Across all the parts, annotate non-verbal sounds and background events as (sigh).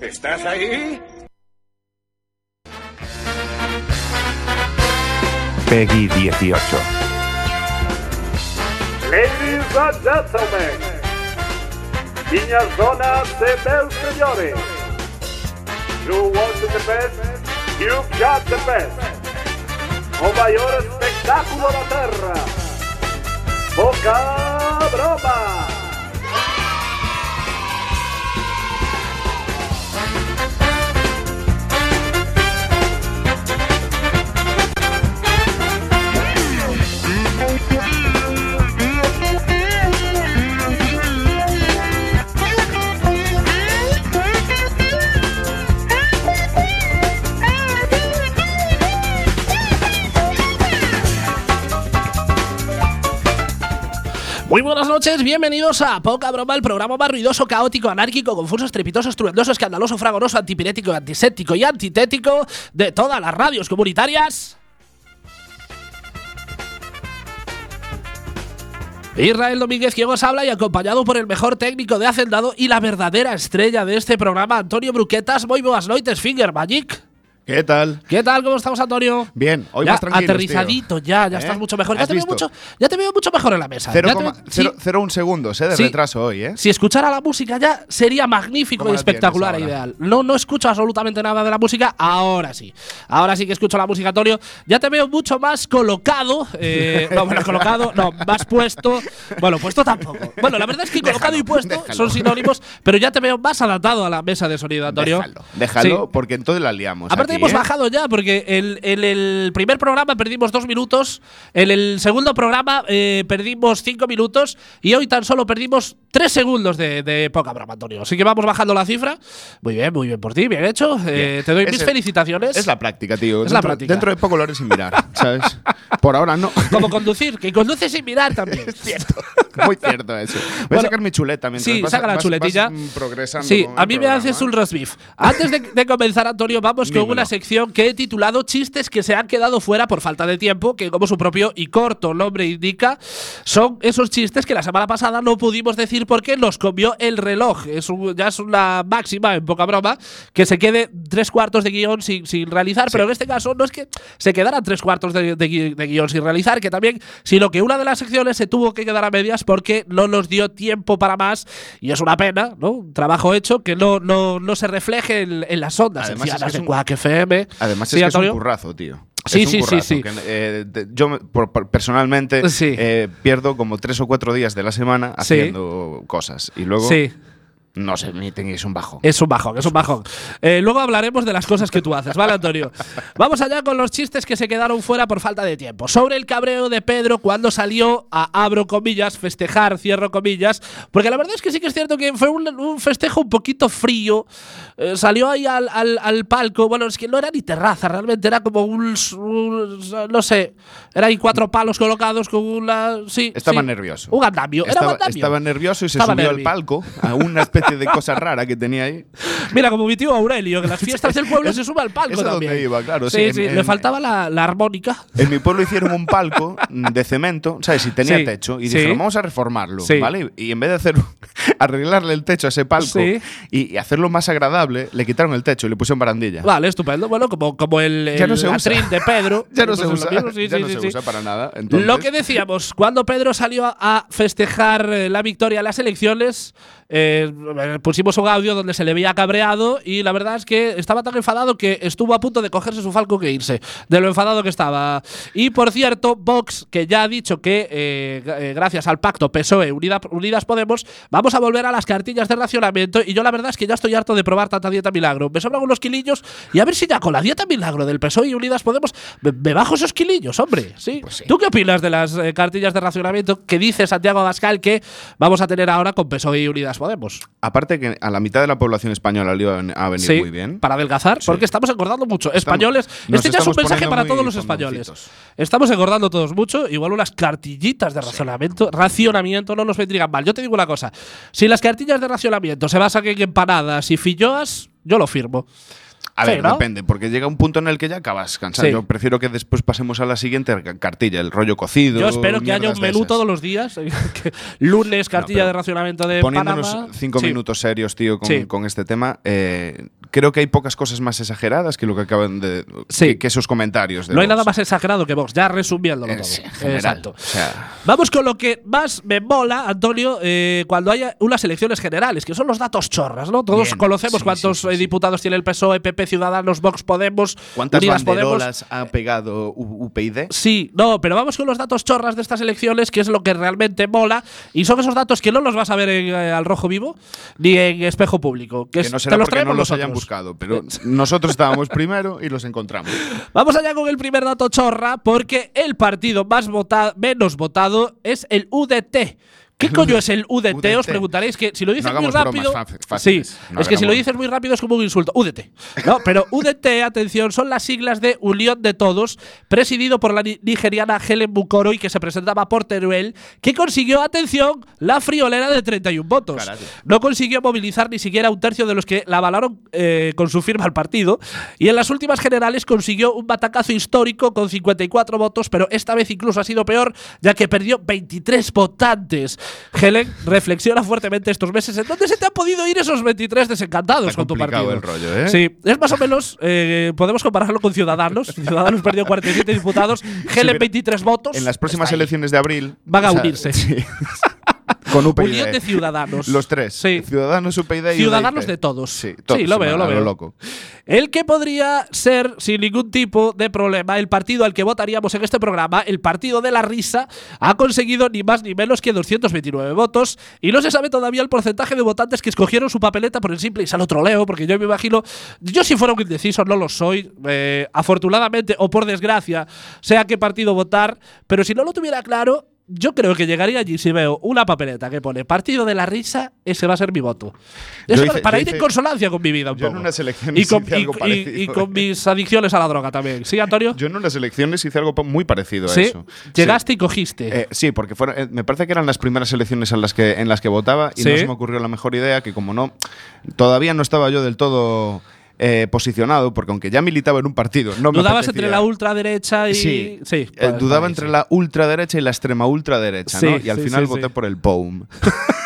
¿Estás ahí? Peggy 18. Ladies and gentlemen, niñas, donas e bells señores, you want the best, you've got the best. O maior espectáculo da terra, Boca Broma. Thank you. Muy buenas noches, bienvenidos a Poca Broma, el programa más ruidoso, caótico, anárquico, confuso, estrepitoso, estruendoso, escandaloso, fragoroso, antipirético, antiséptico y antitético de todas las radios comunitarias. Israel Domínguez, quien os habla y acompañado por el mejor técnico de Hacendado y la verdadera estrella de este programa, Antonio Bruquetas. Muy buenas noches, Finger Magic. ¿Qué tal? ¿Qué tal? ¿Cómo estamos, Antonio? Bien, hoy ya más tranquilos, aterrizadito, ya, ya ¿Eh? estás mucho mejor. Ya ¿Has te, veo mucho, ya te veo mucho mejor en la mesa. Ya te- 0,01 sí, segundos eh, de Sí. retraso hoy, ¿eh? si escuchara la música ya sería magnífico ¿Cómo y la espectacular e ideal. No, no escucho absolutamente nada de la música, ahora sí. Ahora sí que escucho la música, Antonio. Ya te veo mucho más colocado. eh, no, bueno, colocado, no, más puesto. Bueno, puesto tampoco. Bueno, la verdad es que colocado y puesto déjalo. son sinónimos, pero ya te veo más adaptado a la mesa de sonido, Antonio. Déjalo, déjalo, Sí. porque entonces la liamos. Aparte hemos ¿eh? bajado ya, porque el- en el primer programa perdimos dos minutos, en el segundo programa eh, perdimos cinco minutos y hoy tan solo perdimos tres segundos de, de poca broma, Antonio. Así que vamos bajando la cifra. Muy bien, muy bien por ti, bien hecho. Eh, te doy Es mis el- felicitaciones. Es la práctica, tío. Es dentro, la práctica. Dentro de poco lo haré sin mirar, ¿sabes? Por ahora no. (laughs) Como conducir, que conduce sin mirar también. cierto. Muy cierto eso. Voy Bueno, a sacar mi chuleta mientras Sí, vas- saca la vas- chuletilla. vas, progresando Sí, el a mí me haces ¿eh? un roast beef. Antes de, de comenzar, Antonio, vamos (laughs) con Dímelo. Una sección que he titulado Chistes que se han quedado fuera por falta de tiempo, que como su propio y corto nombre indica, son esos chistes que la semana pasada no pudimos decir porque nos comió el reloj. Es un- ya es una máxima, en poca broma, que se quede tres cuartos de guion sin, sin realizar, pero en este caso no es que se quedaran tres cuartos de, de de guion sin realizar, que también, sino que una de las secciones se tuvo que quedar a medias porque no nos dio tiempo para más y es una pena, ¿no? Un trabajo hecho que no, no, no se refleje en, en las ondas Además, es que es un- FM. Además, es que es un currazo, tío. Sí, Es un sí, sí, currazo, sí. que, eh, de- yo, me- por- por- personalmente, Sí. eh, pierdo como tres o cuatro días de la semana Sí. haciendo cosas. Y luego, Sí. No sé, ni tenéis un bajo. Es un bajón, es un bajón. Eh, luego hablaremos de las cosas que tú haces, ¿vale, Antonio? Vamos allá con los chistes que se quedaron fuera por falta de tiempo. Sobre el cabreo de Pedro cuando salió a, abro comillas, festejar, cierro comillas. Porque la verdad es que sí que es cierto que fue un, un festejo un poquito frío. Eh, salió ahí al, al- al palco. Bueno, es que no era ni terraza, realmente era como un. un- no sé. Era ahí cuatro palos colocados con una. Sí. Estaba sí. nervioso. Un andamio. Era un Estaba, andamio. estaba nervioso y se Estaba subió nervi. al palco a (laughs) una especie de cosa rara que tenía ahí. Mira, como mi tío Aurelio, que las fiestas del pueblo se sube al palco Es a donde también. iba, claro, Sí, sí, sí, en- le faltaba la, la armónica. En mi pueblo hicieron un palco de cemento, ¿sabes? Y tenía Sí, techo. Y dijeron, vamos a reformarlo, Sí. ¿vale? Y en vez de hacer (laughs) arreglarle el techo a ese palco y, y hacerlo más agradable, le quitaron el techo y le pusieron barandilla. Vale, estupendo. Bueno, como, como el, no el de Pedro. (laughs) Ya no Pues se usa, ya no sí, se usa para nada. Entonces, Lo que decíamos, cuando Pedro salió a- a festejar eh, la victoria en las elecciones, eh, pusimos un audio donde se le veía cabreado y la verdad es que estaba tan enfadado que estuvo a punto de cogerse su falco que irse, de lo enfadado que estaba. Y por cierto, Vox, que ya ha dicho que eh, eh, gracias al pacto PSOE Unida- Unidas Podemos, vamos a volver a las cartillas de racionamiento y yo la verdad es que ya estoy harto de probar tanta dieta milagro. Me sobran unos quilillos y a ver si ya con la dieta milagro del PSOE y Unidas Podemos me, me bajo esos quilillos, hombre. ¿sí? Pues sí. ¿Tú qué opinas de las eh, cartillas de racionamiento que dice Santiago Abascal que vamos a tener ahora con PSOE y Unidas Podemos? aparte que a la mitad de la población española le iba a venir Sí, muy bien. Para adelgazar, porque estamos engordando mucho. Españoles, nos este ya es un estamos mensaje para todos los españoles. Estamos engordando todos mucho, igual unas cartillitas de racionamiento, racionamiento no nos vendrían mal. Yo te digo una cosa, si las cartillas de racionamiento se basan en empanadas y filloas, yo lo firmo. A Sí, ver, ¿no? depende, porque llega un punto en el que ya acabas cansado. Sí. Yo prefiero que después pasemos a la siguiente ca- cartilla, el rollo cocido. Yo espero que haya un menú todos los días. (laughs) lunes, cartilla de racionamiento de Poniéndonos Panamá. cinco Sí. minutos serios, tío, con este tema, eh, creo que hay pocas cosas más exageradas que lo que acaban de. Sí. que, que esos comentarios. De No hay Vox. nada más exagerado que Vox, ya resumiéndolo Eh, todo. sí, general. Exacto. O sea, Vamos con lo que más me mola, Antonio, eh, cuando haya unas elecciones generales, que son los datos chorras, ¿no? Todos Bien, conocemos sí, cuántos sí, eh, diputados tiene el PSOE, PP, Ciudadanos, Vox, Podemos, ¿cuántas Unidas Podemos. ha pegado UPyD? Sí, no, pero vamos con los datos chorras de estas elecciones, que es lo que realmente mola, y son esos datos que no los vas a ver en, eh, al rojo vivo ni en espejo público. Que, Que no te será los porque no los hayan nosotros. Buscado, pero nosotros estábamos primero y los encontramos. Vamos allá con el primer dato chorra, porque el partido más vota- menos votado es el UDT. ¿Qué (laughs) coño es el UDT? Os preguntaréis que si lo dices No muy rápido. Sí, No es que si lo dices muy rápido es como un insulto. UDT. No, pero UDT, atención, son las siglas de Unión de Todos, presidido por la ni- nigeriana Helen Bukoro y que se presentaba por Teruel, que consiguió, atención, la friolera de 31 votos. No consiguió movilizar ni siquiera un tercio de los que la avalaron eh, con su firma al partido. Y en las últimas generales consiguió un batacazo histórico con 54 votos, pero esta vez incluso ha sido peor, ya que perdió 23 votantes. Helen reflexiona fuertemente estos meses en dónde se te han podido ir esos 23 desencantados Está con tu partido. el rollo, ¿eh? Sí, es más o menos, eh, podemos compararlo con Ciudadanos. Ciudadanos perdió 47 diputados, Helen pero 23 votos. En las próximas elecciones de abril. Van a o sea, unirse. sí. (laughs) Con UPyD. Unión de Ciudadanos. Los tres. Sí. Ciudadanos, UPyD y Ciudadanos UDIP. de todos. Sí, Sí, todos, lo veo, lo veo. loco. El que podría ser, sin ningún tipo de problema, el partido al que votaríamos en este programa, el Partido de la Risa, ha conseguido ni más ni menos que 229 votos y no se sabe todavía el porcentaje de votantes que escogieron su papeleta por el simple y sano troleo, porque yo me imagino, yo si fuera un indeciso no lo soy, eh, afortunadamente o por desgracia, sé a qué partido votar, pero si no lo tuviera claro, yo creo que llegaría allí si veo una papeleta que pone Partido de la Risa, ese va a ser mi voto. Eso hice- para ir en consonancia con mi vida un yo en unas elecciones y con, hice algo y- parecido, y con mis adicciones a la droga también. ¿Sí, Antonio? Yo en unas elecciones hice algo muy parecido a sí. eso. Llegaste y cogiste. Sí. Eh, sí, porque fueron, eh, me parece que eran las primeras elecciones en las que, en las que votaba y Sí. no se me ocurrió la mejor idea que como no, todavía no estaba yo del todo eh, posicionado, porque aunque ya militaba en un partido, no me Dudabas entre la ultraderecha y. Sí, sí Eh, dudaba entre la ultraderecha y la extrema ultraderecha, Sí, ¿no? Y al sí, final voté por el POUM. (laughs)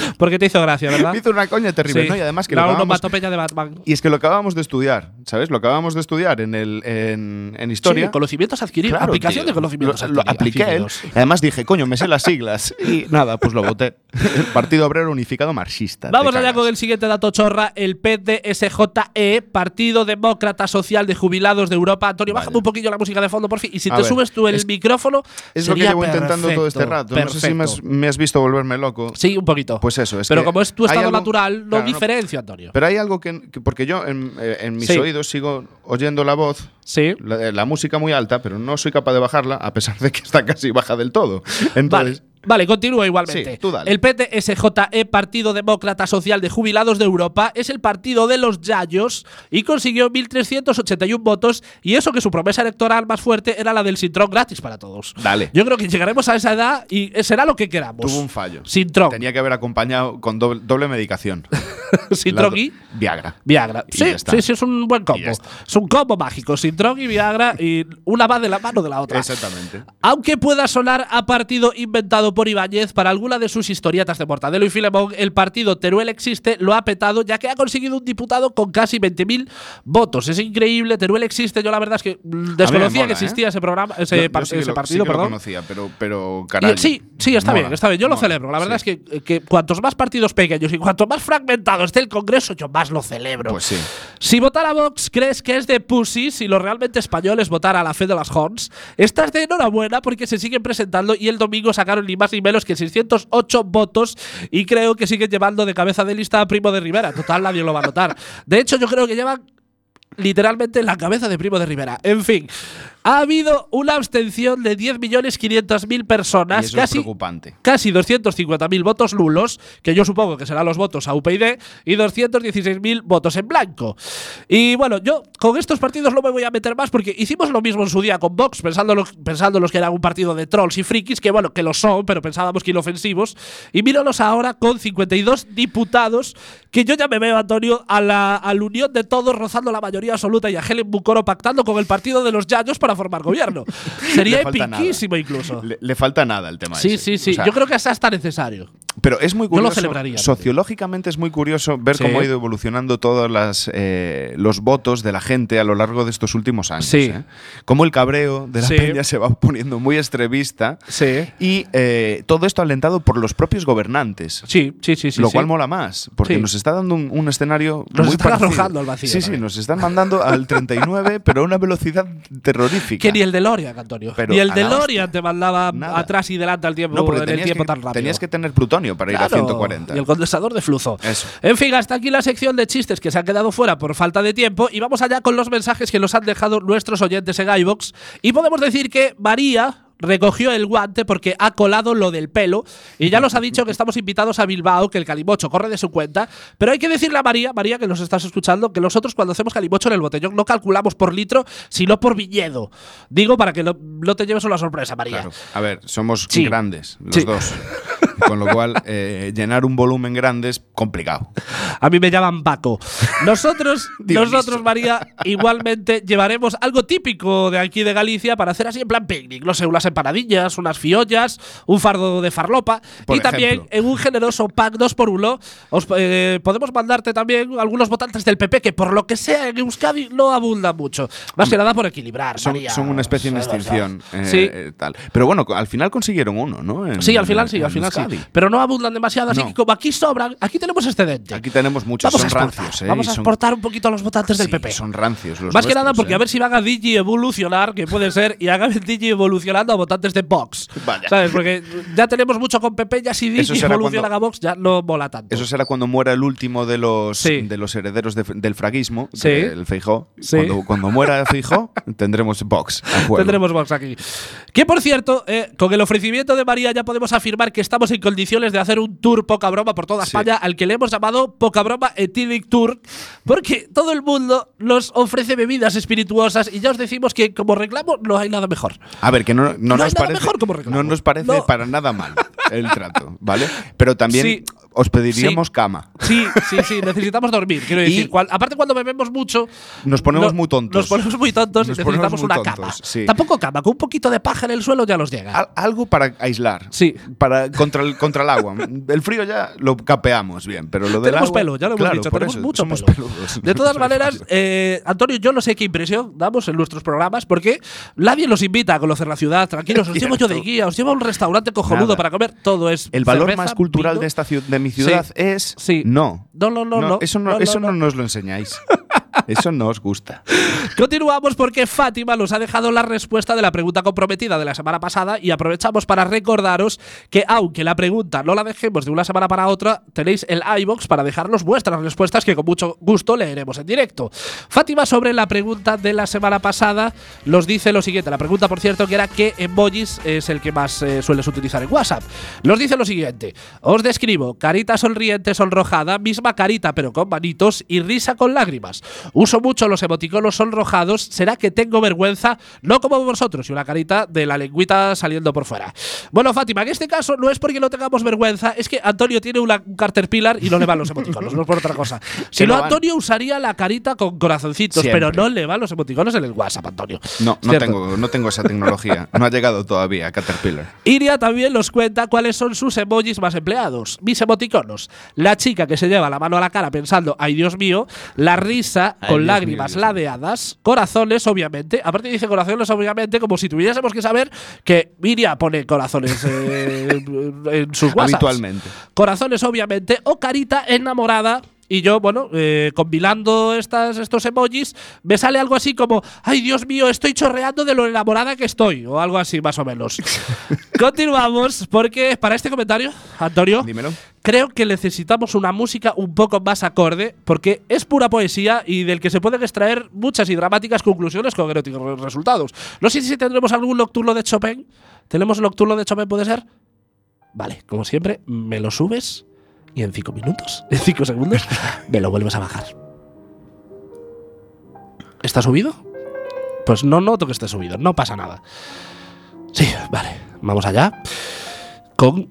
(laughs) Porque te hizo gracia, ¿verdad? Me hizo una coña terrible, Sí. ¿no? Y además que la lo acabamos, onomatopeya de Batman. y es que lo acabábamos de estudiar, ¿sabes? Lo acabamos de estudiar en, el, en, en historia. Sí, conocimientos adquiridos. Claro, aplicación tío. de conocimientos Lo, lo adquiri- apliqué él. adquiridos. Además dije, coño, me sé las siglas. (laughs) Y nada, pues lo voté. El Partido Obrero Unificado Marxista. Vamos allá con el siguiente dato chorra, el PDSJE, Partido Demócrata Social de Jubilados de Europa. Antonio, Vaya. bájame un poquillo la música de fondo, por fin. Y si A te ver, subes tú el es- micrófono, Es lo que llevo intentando todo este perfecto, rato. No sé si me has, perfecto. me has visto volverme loco. Sí, un poquito. Pues eso, es Pero que como es tu estado algo- natural, no Claro, diferencia, Antonio. Pero hay algo que. que- porque yo en, eh, en mis Sí. oídos sigo oyendo la voz. Sí. La, la música muy alta, pero no soy capaz de bajarla, a pesar de que está casi baja del todo. Entonces, Vale. Vale, continúa igualmente. Sí, tú dale. El PTSJE, Partido Demócrata Social de Jubilados de Europa, es el partido de los Yayos y consiguió 1.381 votos. Y eso que su promesa electoral más fuerte era la del Sintrón gratis para todos. Dale. Yo creo que llegaremos a esa edad y será lo que queramos. tuvo un fallo. Sintrón. Tenía que haber acompañado con doble, doble medicación. (laughs) Sintrón y Viagra. Viagra. Y Sí, sí, sí, es un buen combo. Es un combo mágico. Sintrón y Viagra y una va de la mano de la otra. Exactamente. Aunque pueda sonar a partido inventado por Ibáñez para alguna de sus historietas de Mortadelo y Filemón, el partido Teruel Existe lo ha petado ya que ha conseguido un diputado con casi 20.000 votos. Es increíble, Teruel Existe. Yo la verdad es que mm, desconocía mola, que existía ¿eh? ese programa, Yo- ese, yo par- sí ese lo- partido, sí que lo perdón. conocía, pero, pero Y, caray. sí, sí, está mola, bien, está bien. Yo lo mola, celebro. La verdad sí. es que, que cuantos más partidos pequeños y cuanto más fragmentado esté el Congreso, yo más lo celebro. Pues sí. Si votar a Vox crees que es de pussy, si lo realmente español es votar a la fe de las Hons, estás de enhorabuena porque se siguen presentando y el domingo sacaron ni más ni menos que 608 votos y creo que siguen llevando de cabeza de lista a Primo de Rivera. Total, nadie lo va a notar. De hecho, yo creo que llevan literalmente en la cabeza de Primo de Rivera. En fin, Ha habido una abstención de 10.500.000 personas, Y eso es casi, preocupante. casi 250.000 votos nulos, que yo supongo que serán los votos a UPyD, y 216.000 votos en blanco. Y bueno, yo con estos partidos no me voy a meter más porque hicimos lo mismo en su día con Vox, pensando, pensándolos que eran un partido de trolls y frikis, que bueno, que lo son, pero pensábamos que inofensivos. Y míralos ahora con 52 diputados, que yo ya me veo, Antonio, a la, a la unión de todos rozando la mayoría absoluta y a Helen Bucoro pactando con el partido de los Yayos para formar gobierno. (laughs) Sería nada. epiquísimo incluso. Le, le falta nada el tema Sí, ese. sí, sí. O sea, Yo creo que hasta está necesario. Pero es muy Yo lo curioso. celebraría, Sociológicamente es muy curioso ver Sí. cómo ha ido evolucionando todos las, eh, los votos de la gente a lo largo de estos últimos años. Sí. ¿eh? Cómo el cabreo de la Sí. peña se va poniendo muy extremista. Sí. Y eh, todo esto alentado por los propios gobernantes. Sí, sí, sí, sí. lo cual mola más, porque nos está dando un, un escenario Nos muy están parecido. arrojando al vacío Sí, sí, nos están mandando al 39, pero a una velocidad terrorífica. Que ni el DeLorean, Antonio. Pero ni el DeLorean te mandaba Nada. atrás y delante al tiempo no, en el tiempo que, tan rápido. tenías que tener plutonio para ir a Claro, 140. Y el condensador de flujo. Eso. En fin, hasta aquí la sección de chistes que se han quedado fuera por falta de tiempo. Y vamos allá con los mensajes que nos han dejado nuestros oyentes en iVox. Y podemos decir que María recogió el guante porque ha colado lo del pelo y ya nos ha dicho que estamos invitados a Bilbao, que el calimocho corre de su cuenta, pero hay que decirle a María, María que nos estás escuchando, que nosotros cuando hacemos calimocho en el botellón no calculamos por litro, sino por viñedo. Digo para que no, no te lleves una sorpresa, María. Claro. A ver, somos Sí. grandes, los Sí. dos. (laughs) Con lo cual, eh, llenar un volumen grande es complicado. A mí me llaman Paco. Nosotros, (laughs) nosotros, María, igualmente llevaremos algo típico de aquí de Galicia para hacer así en plan picnic. No sé, unas empanadillas, unas fiollas, un fardo de farlopa. Por y también en un generoso pack 2 por 1 os, eh, podemos mandarte también algunos votantes del PP que por lo que sea en Euskadi no abundan mucho. Más que nada por equilibrar, Son, María. son una especie en extinción. eh, Sí. eh, tal. Pero bueno, al final consiguieron uno, ¿no? En- Sí, al final sí, al final Pero no abundan demasiado, así No. que como aquí sobran, aquí tenemos excedente. Aquí tenemos muchos, Vamos a son exportar, rancios. ¿eh? vamos a son- exportar un poquito a los votantes del PP. Son rancios los Más que nada porque ¿eh? a ver si van a Digi evolucionar, que puede ser, y hagan el Digi evolucionando a votantes de Vox. Vaya. ¿Sabes? Porque ya tenemos mucho con PP, ya si Digi evoluciona cuando- a Vox ya no mola tanto. Eso será cuando muera el último de los, Sí. de los herederos de- del fraguismo, Sí. el Feijó. Cuando, cuando muera Feijó, (laughs) tendremos Vox. Tendremos Vox aquí. Que por cierto, eh, con el ofrecimiento de María ya podemos afirmar que estamos en condiciones de hacer un tour poca broma por toda Sí. España, al que le hemos llamado Poca Broma Ethylic Tour, porque todo el mundo nos ofrece bebidas espirituosas y ya os decimos que como reclamo no hay nada mejor. A ver, que no, no No nos parece, mejor como reclamo. no nos parece para nada mal el trato, ¿vale? Pero también Sí. Os pediríamos Sí. cama. Sí, sí, sí, necesitamos dormir. Quiero decir, cual- aparte cuando bebemos mucho. Nos ponemos no- muy tontos. Nos ponemos muy tontos Nos y necesitamos una tontos, cama. sí. Tampoco cama, con un poquito de paja en el suelo ya nos llega. Al- algo para aislar. Sí. Para, contra, el, contra el agua. El frío ya lo capeamos bien, pero lo del tenemos agua- pelo, ya lo hemos Claro, dicho, tenemos eso, mucho pelo. peludos. De todas (laughs) maneras, eh, Antonio, yo no sé qué impresión damos en nuestros programas porque nadie nos invita a conocer la ciudad. Tranquilos, os llevo yo de guía, os llevo a un restaurante cojonudo Nada. para comer. Todo es. El valor cerveza, más cultural vino. de esta ciudad, mi ciudad Sí. es Sí. no. No, no, no, no. Eso no, eso no. nos lo enseñáis. (laughs) eso no os gusta. Continuamos porque Fátima nos ha dejado la respuesta de la pregunta comprometida de la semana pasada y aprovechamos para recordaros que aunque la pregunta no la dejemos de una semana para otra, tenéis el iBox para dejarnos vuestras respuestas que con mucho gusto leeremos en directo. Fátima sobre la pregunta de la semana pasada nos dice lo siguiente, la pregunta por cierto que era qué emojis es el que más eh, sueles utilizar en WhatsApp. Nos dice lo siguiente, os describo carita sonriente sonrojada, misma carita pero con manitos y risa con lágrimas. Uso mucho los emoticonos sonrojados, será que tengo vergüenza, no como vosotros, y una carita de la lengüita saliendo por fuera. Bueno, Fátima, en este caso no es porque no tengamos vergüenza, es que Antonio tiene una, un caterpillar y no le van los emoticonos, no es por otra cosa. (laughs) Si no. Antonio usaría la carita con corazoncitos, Siempre. pero no le van los emoticonos en el WhatsApp, Antonio. No, no Cierto. tengo, no tengo esa tecnología. No ha llegado todavía Caterpillar. Iria también nos cuenta cuáles son sus emojis más empleados. Mis emoticonos. La chica que se lleva la mano a la cara pensando, ay Dios mío. La risa Ay, con Dios lágrimas mío, ladeadas. Corazones, obviamente. Aparte dice corazones, obviamente, como si tuviésemos que saber que Iria pone corazones eh, (laughs) en sus WhatsApps. Habitualmente. Corazones, obviamente. O carita enamorada y yo, bueno, eh, compilando estas, estos emojis, me sale algo así como, ay Dios mío, estoy chorreando de lo enamorada que estoy, o algo así más o menos. (laughs) Continuamos, porque para este comentario, Antonio, Dímelo. creo que necesitamos una música un poco más acorde, porque es pura poesía y del que se pueden extraer muchas y dramáticas conclusiones con eróticos resultados. No sé si tendremos algún nocturno de Chopin. ¿Tenemos nocturno de Chopin, puede ser? Vale, como siempre, me lo subes y en cinco minutos, (laughs) en cinco segundos, me lo vuelves a bajar. ¿Está subido? Pues no noto que esté subido, no pasa nada. Sí, vale, vamos allá. Con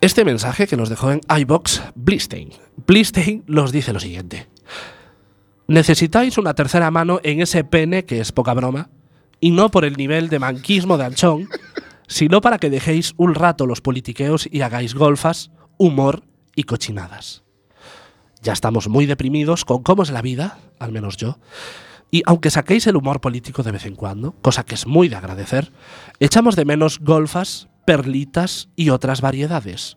este mensaje que nos dejó en iBox Blistein. Blistein nos dice lo siguiente. Necesitáis una tercera mano en ese pene que es poca broma, y no por el nivel de manquismo de Anchón, sino para que dejéis un rato los politiqueos y hagáis golfas, humor y cochinadas. Ya estamos muy deprimidos con cómo es la vida, al menos yo, y aunque saquéis el humor político de vez en cuando, cosa que es muy de agradecer, echamos de menos golfas, perlitas y otras variedades.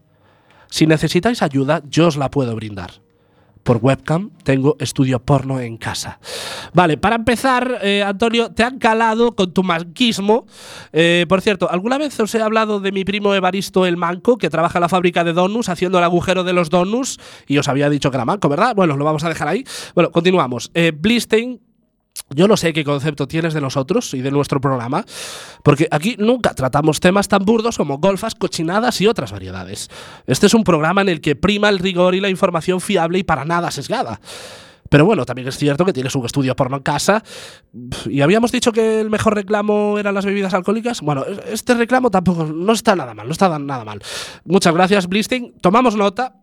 Si necesitáis ayuda, yo os la puedo brindar. Por webcam tengo estudio porno en casa. Vale, para empezar, eh, Antonio, te han calado con tu manquismo. Eh, por cierto, ¿alguna vez os he hablado de mi primo Evaristo el Manco, que trabaja en la fábrica de donuts, haciendo el agujero de los donuts? Y os había dicho que era manco, ¿verdad? Bueno, lo vamos a dejar ahí. Bueno, continuamos. Eh, yo no sé qué concepto tienes de nosotros y de nuestro programa, porque aquí nunca tratamos temas tan burdos como golfas, cochinadas y otras variedades. Este es un programa en el que prima el rigor y la información fiable y para nada sesgada. Pero bueno, también es cierto que tienes un estudio porno en casa. Y habíamos dicho que el mejor reclamo eran las bebidas alcohólicas. Bueno, este reclamo tampoco no está nada mal, no está nada mal. Muchas gracias, Blisting. Tomamos nota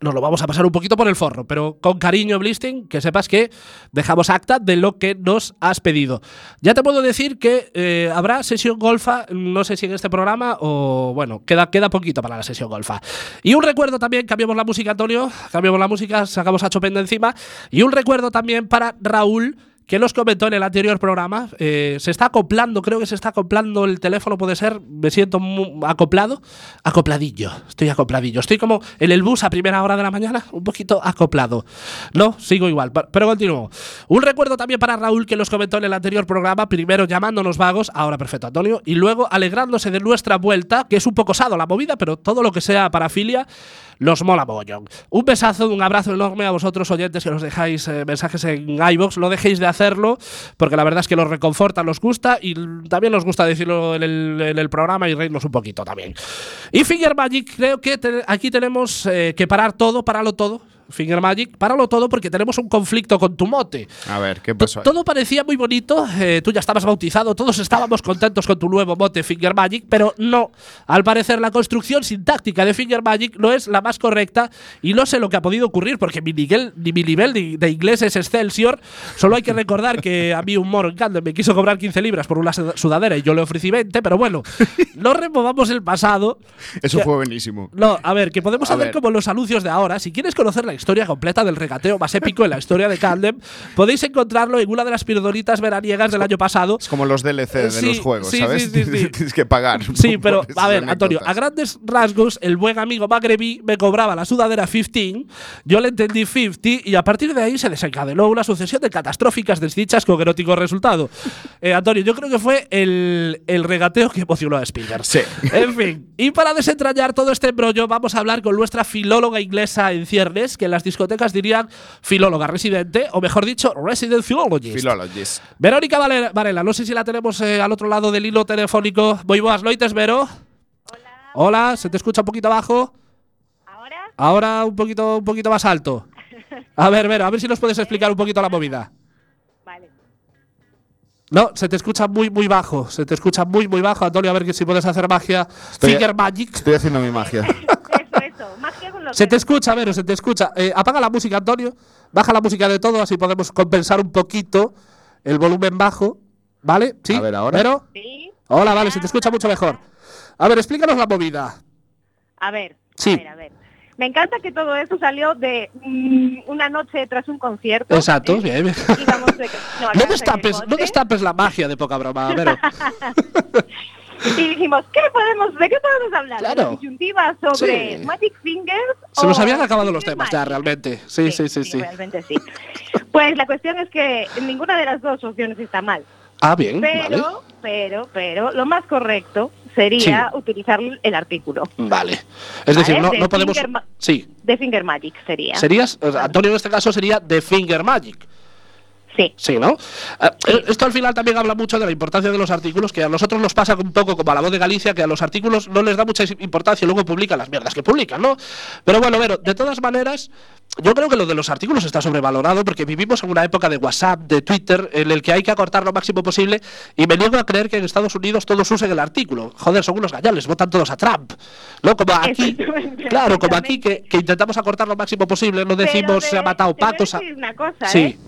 nos lo vamos a pasar un poquito por el forro, pero con cariño, Blisting, que sepas que dejamos acta de lo que nos has pedido. Ya te puedo decir que eh, habrá sesión golfa, no sé si en este programa o bueno, queda, queda poquito para la sesión golfa. Y un recuerdo también, cambiamos la música, Antonio, cambiamos la música, sacamos a Chopin de encima. Y un recuerdo también para Raúl que nos comentó en el anterior programa. Eh, se está acoplando, creo que se está acoplando el teléfono, puede ser. Me siento acoplado. Acopladillo, estoy acopladillo. Estoy como en el bus a primera hora de la mañana, un poquito acoplado. No, sigo igual, pero continúo. Un recuerdo también para Raúl que nos comentó en el anterior programa, primero llamándonos vagos, ahora perfecto Antonio, y luego alegrándose de nuestra vuelta, que es un poco sado la movida, pero todo lo que sea parafilia los mola mogollón. Un besazo, un abrazo enorme a vosotros oyentes que nos dejáis eh, mensajes en iBox. No dejéis de hacerlo, porque la verdad es que los reconforta, nos gusta y también nos gusta decirlo en el, programa y reírnos un poquito también. Y Finger Magic, creo que aquí tenemos eh, que parar todo, pararlo todo. Finger Magic, páralo todo porque tenemos un conflicto con tu mote. A ver, ¿qué pasó? ahí? Todo parecía muy bonito, eh, tú ya estabas bautizado, todos estábamos contentos con tu nuevo mote Finger Magic, pero no. Al parecer la construcción sintáctica de Finger Magic no es la más correcta y no sé lo que ha podido ocurrir porque mi nivel, ni mi nivel de, inglés es Excelsior. Solo hay que recordar que a mí un moro en me quiso cobrar 15 libras por una sud- sudadera y yo le ofrecí 20, pero bueno, no removamos el pasado. Eso que- fue buenísimo. no, a ver, que podemos A hacer ver. como los anuncios de ahora. Si quieres conocer la historia completa del regateo más épico en la historia de Camden, podéis encontrarlo en una de las pirdonitas veraniegas del año pasado. Es como los DLC de Sí, los juegos, sí, ¿sabes? sí. (laughs) Tienes que pagar. Sí, pero a ver, Antonio, a grandes rasgos, el buen amigo magrebí me cobraba la sudadera 15, yo le entendí 50 y a partir de ahí se desencadenó una sucesión de catastróficas desdichas con erótico resultado. Eh, Antonio, yo creo que fue el, el regateo que emocionó a Spielberg. Sí. En fin, y para desentrañar todo este embrollo, vamos a hablar con nuestra filóloga inglesa en ciernes, que en las discotecas dirían filóloga residente, o mejor dicho, resident philologist. Philologist. Verónica Valera- Varela, no sé si la tenemos eh, al otro lado del hilo telefónico. Muy buenas noites, Vero. Hola, Hola, ¿se te escucha un poquito bajo? ¿ahora? Ahora un poquito, un poquito más alto. (laughs) A ver, Vero, a ver si nos puedes explicar un poquito la movida. Vale. No, se te escucha muy, muy bajo. Se te escucha muy, muy bajo, Antonio. A ver si puedes hacer magia. Estoy- Finger Magic. Estoy haciendo mi magia. (laughs) Se te escucha, Vero, se te escucha. Eh, apaga la música, Antonio. Baja la música de todo, así podemos compensar un poquito el volumen bajo. ¿Vale? ¿Sí? A ver, ahora. Vero. Sí. Hola, vale, se te escucha mucho mejor. A ver, explícanos la movida. A ver, Sí. a ver, a ver. Me encanta que todo eso salió de mm, una noche tras un concierto. Exacto, ¿eh? bien. bien. Íbamos de- no, (laughs) No destapes, no destapes la magia de poca broma, Vero. (laughs) Y dijimos, ¿qué podemos, ¿de qué podemos hablar? Claro. ¿De la disyuntiva sobre Sí. Magic Fingers? Se nos habían acabado los temas ya, realmente. Sí, sí, sí, sí. Realmente sí. Pues la cuestión es que ninguna de las dos opciones está mal. Ah, bien, Pero, vale. pero, pero, lo más correcto sería utilizar el artículo Vale. Es decir, no, de no podemos. Sí. de Finger Magic sería. Serías. Antonio en este caso sería The Finger Magic. Sí. Sí, ¿no? Ah, eh, Esto al final también habla mucho de la importancia de los artículos, que a nosotros nos pasa un poco como a la voz de Galicia, que a los artículos no les da mucha importancia y luego publican las mierdas que publican, ¿no? Pero bueno, Vero, de todas maneras, yo creo que lo de los artículos está sobrevalorado porque vivimos en una época de WhatsApp, de Twitter, en el que hay que acortar lo máximo posible y me niego a creer que en Estados Unidos todos usen el artículo. Joder, son unos gañales, votan todos a Trump. ¿No? Como aquí, claro, como aquí que, que intentamos acortar lo máximo posible, no decimos Pero se ha matado Paco. una cosa, Sí. ¿eh?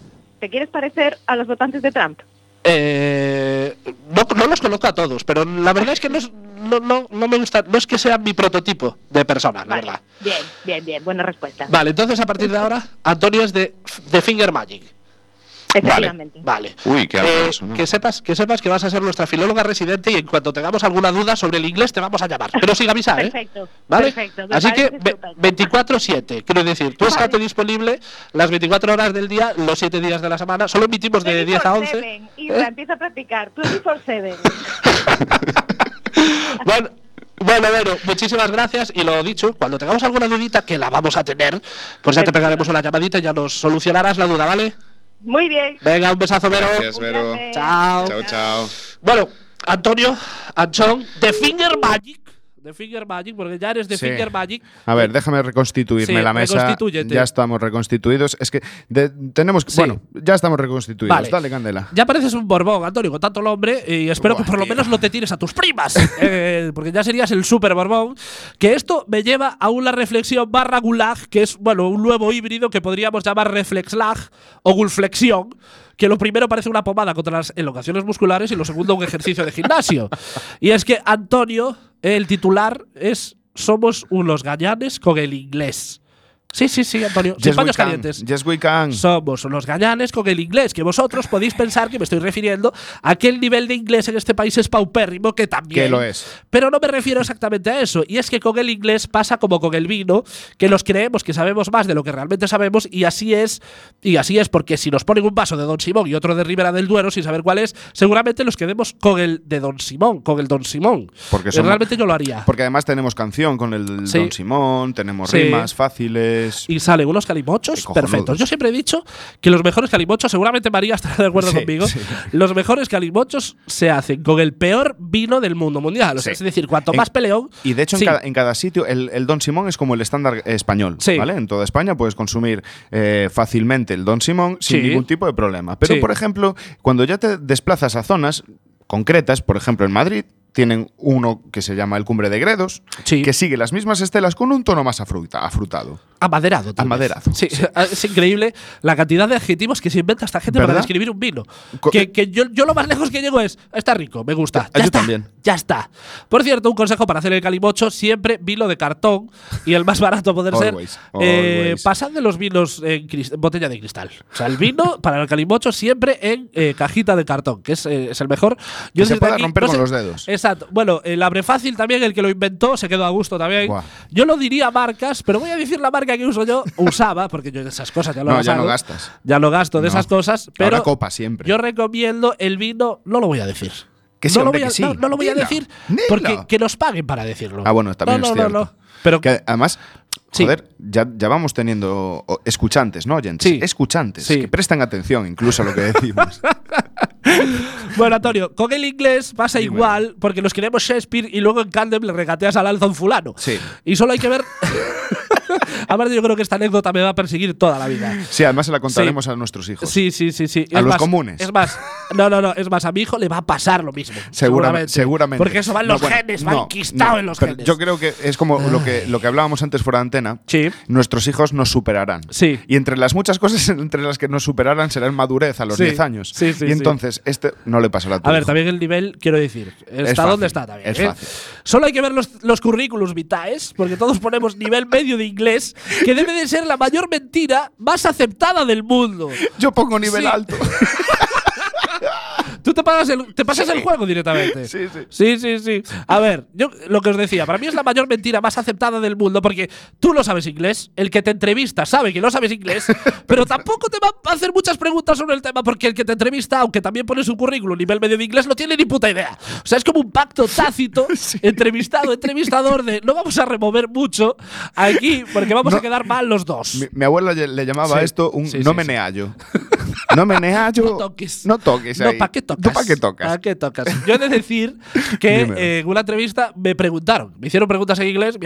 ¿Te quieres parecer a los votantes de Trump? Eh, no, no los conozco a todos, pero la verdad es que no, es- no, no, no me gusta, no es que sea mi prototipo de persona, la verdad. Bien, bien, bien. Buena respuesta. Vale, entonces a partir de ahora, Antonio es de, de Finger Magic. Efectivamente. Vale. Uy, qué Eh, eso, ¿no? que sepas, que sepas que vas a ser nuestra filóloga residente y en cuanto tengamos alguna duda sobre el inglés te vamos a llamar. Pero sin avisar, ¿eh? Perfecto. ¿Vale? Perfecto. Así que parece ve- estupendo. 24-7, quiero decir, tú Vale. estate disponible las 24 horas del día, los 7 días de la semana, solo emitimos de 10 a 11. 24/7, Isra, ¿eh? empieza a practicar. 24-7. (laughs) Bueno, bueno, bueno, muchísimas gracias y lo dicho, cuando tengamos alguna dudita, que la vamos a tener, pues ya te pegaremos una llamadita y ya nos solucionarás la duda, ¿vale? Muy bien. Venga, un besazo, Vero. Gracias, Vero. Chao. Chao, chao. Bueno, Antonio, Anchón, de Finger Magic. De Finger Magic, porque ya eres de Sí. Finger Magic. A ver, déjame reconstituirme Sí, la mesa. Ya estamos reconstituidos. Es que de- tenemos que. Sí. Bueno, ya estamos reconstituidos. Vale. Dale, Candela. Ya pareces un borbón, Antonio, con tanto nombre, y espero Buah, que por lo menos no te tires a tus primas, (laughs) eh, porque ya serías el super borbón. Que esto me lleva a una reflexión barra gulag, que es, bueno, un nuevo híbrido que podríamos llamar reflexlag o gulflexión. Que lo primero parece una pomada contra las elongaciones musculares y lo segundo un ejercicio de gimnasio. Y es que Antonio, el titular, es Somos unos gañanes con el inglés. Sí, sí, sí, Antonio. Sin Yes, we paños can. calientes. Yes, we can. Somos los gañanes con el inglés, que vosotros podéis pensar que me estoy refiriendo a que el nivel de inglés en este país es paupérrimo, que también. Que lo es. Pero no me refiero exactamente a eso. Y es que con el inglés pasa como con el vino, que nos creemos que sabemos más de lo que realmente sabemos, y así es. Y así es, porque si nos ponen un vaso de Don Simón y otro de Ribera del Duero, sin saber cuál es, seguramente nos quedemos con el de Don Simón, con el Don Simón. Porque somos- realmente yo lo haría. Porque además tenemos canción con el Sí. Don Simón, tenemos Sí. rimas fáciles. Y salen unos calimochos perfectos. Yo siempre he dicho que los mejores calimochos, seguramente María estará de acuerdo Sí, conmigo, sí. los mejores calimochos se hacen con el peor vino del mundo mundial. O sea, Sí. Es decir, cuanto En- más peleón. Y de hecho, en, cada, en cada sitio, el, el Don Simón es como el estándar español. ¿vale? En toda España puedes consumir eh, fácilmente el Don Simón sin ningún tipo de problema. Pero, por ejemplo, cuando ya te desplazas a zonas concretas, por ejemplo, en Madrid, tienen uno que se llama el Cumbre de Gredos, Sí. que sigue las mismas estelas con un tono más afruta- afrutado. Amaderado. Amaderado, Sí, sí. (laughs) es increíble la cantidad de adjetivos que se inventa esta gente para describir un vino. Co- Que, que yo, yo lo más lejos que llego es, está rico, me gusta. Ya yo está, también. Ya está. Por cierto, un consejo para hacer el calimocho, siempre vino de cartón y el más barato a poder Always, ser. eh, always. pasad de los vinos en, botella de cristal. O sea, el vino para el calimocho siempre en eh, cajita de cartón, que es, eh, es el mejor. Que Yo se desde pueda romper no con sé- los dedos. Exacto. Bueno, el abre fácil también, el que lo inventó, se quedó a gusto también. Buah. Yo lo diría marcas, pero voy a decir la marca que uso yo, usaba, porque yo de esas cosas ya lo No, ya no gastas. Ya lo gasto de No. esas cosas, pero Ahora copa siempre. yo recomiendo el vino, no lo voy a decir. Que sí, no, lo voy a, que sí. no, no lo voy a decir porque que nos paguen para decirlo. Ah, bueno, también no, es no, cierto. No, no. Pero Que además, Sí. joder, ya, ya vamos teniendo escuchantes, ¿no, oyentes? Sí. Escuchantes, Sí. que prestan atención incluso a lo que decimos. (laughs) Bueno, Antonio, con el inglés pasa igual porque nos queremos Shakespeare y luego en Candem le regateas al alza un fulano. Sí. Y solo hay que ver. (laughs) (laughs) Aparte, yo creo que esta anécdota me va a perseguir toda la vida. sí, además se la contaremos a nuestros hijos. Sí, sí, sí, sí. A Es los más- comunes. Es más, no, no, no. Es más, a mi hijo le va a pasar lo mismo. Seguramente, seguramente. Porque eso va en No, los bueno, genes, va no, enquistado no, en los genes. Yo creo que es como lo que, lo que hablábamos antes fuera de antena. Sí. Nuestros hijos nos superarán. Sí. Y entre las muchas cosas (laughs) entre las que nos superarán será en madurez a los Sí. 10 años. Sí, sí, y entonces, este no le pasará a tu A ver, hijo. también el nivel, quiero decir, está fácil, donde está también. es ¿eh? fácil. Solo hay que ver los, los currículums vitaes, porque todos ponemos nivel medio de inglés, que debe de ser la mayor mentira más aceptada del mundo. Yo pongo nivel Sí. alto. (laughs) Tú te, pagas el, te pasas el juego directamente. Sí, sí. Sí, sí, sí. A ver, yo lo que os decía, para mí es la mayor mentira más aceptada del mundo porque tú lo sabes inglés, el que te entrevista sabe que no sabes inglés, (laughs) pero tampoco te va a hacer muchas preguntas sobre el tema porque el que te entrevista, aunque también pone su currículum nivel medio de inglés, no tiene ni puta idea. O sea, es como un pacto tácito, (laughs) entrevistado, entrevistador de no vamos a remover mucho aquí porque vamos a quedar mal los dos. Mi, mi abuela le llamaba Sí. esto un Sí, no sí, me sí. neallo. (laughs) no me neallo. No toques. No toques No, ahí. ¿para qué tocas? ¿Tú para qué tocas? ¿Para qué tocas? Yo he de decir que (laughs) eh, en una entrevista me preguntaron, me hicieron preguntas en inglés.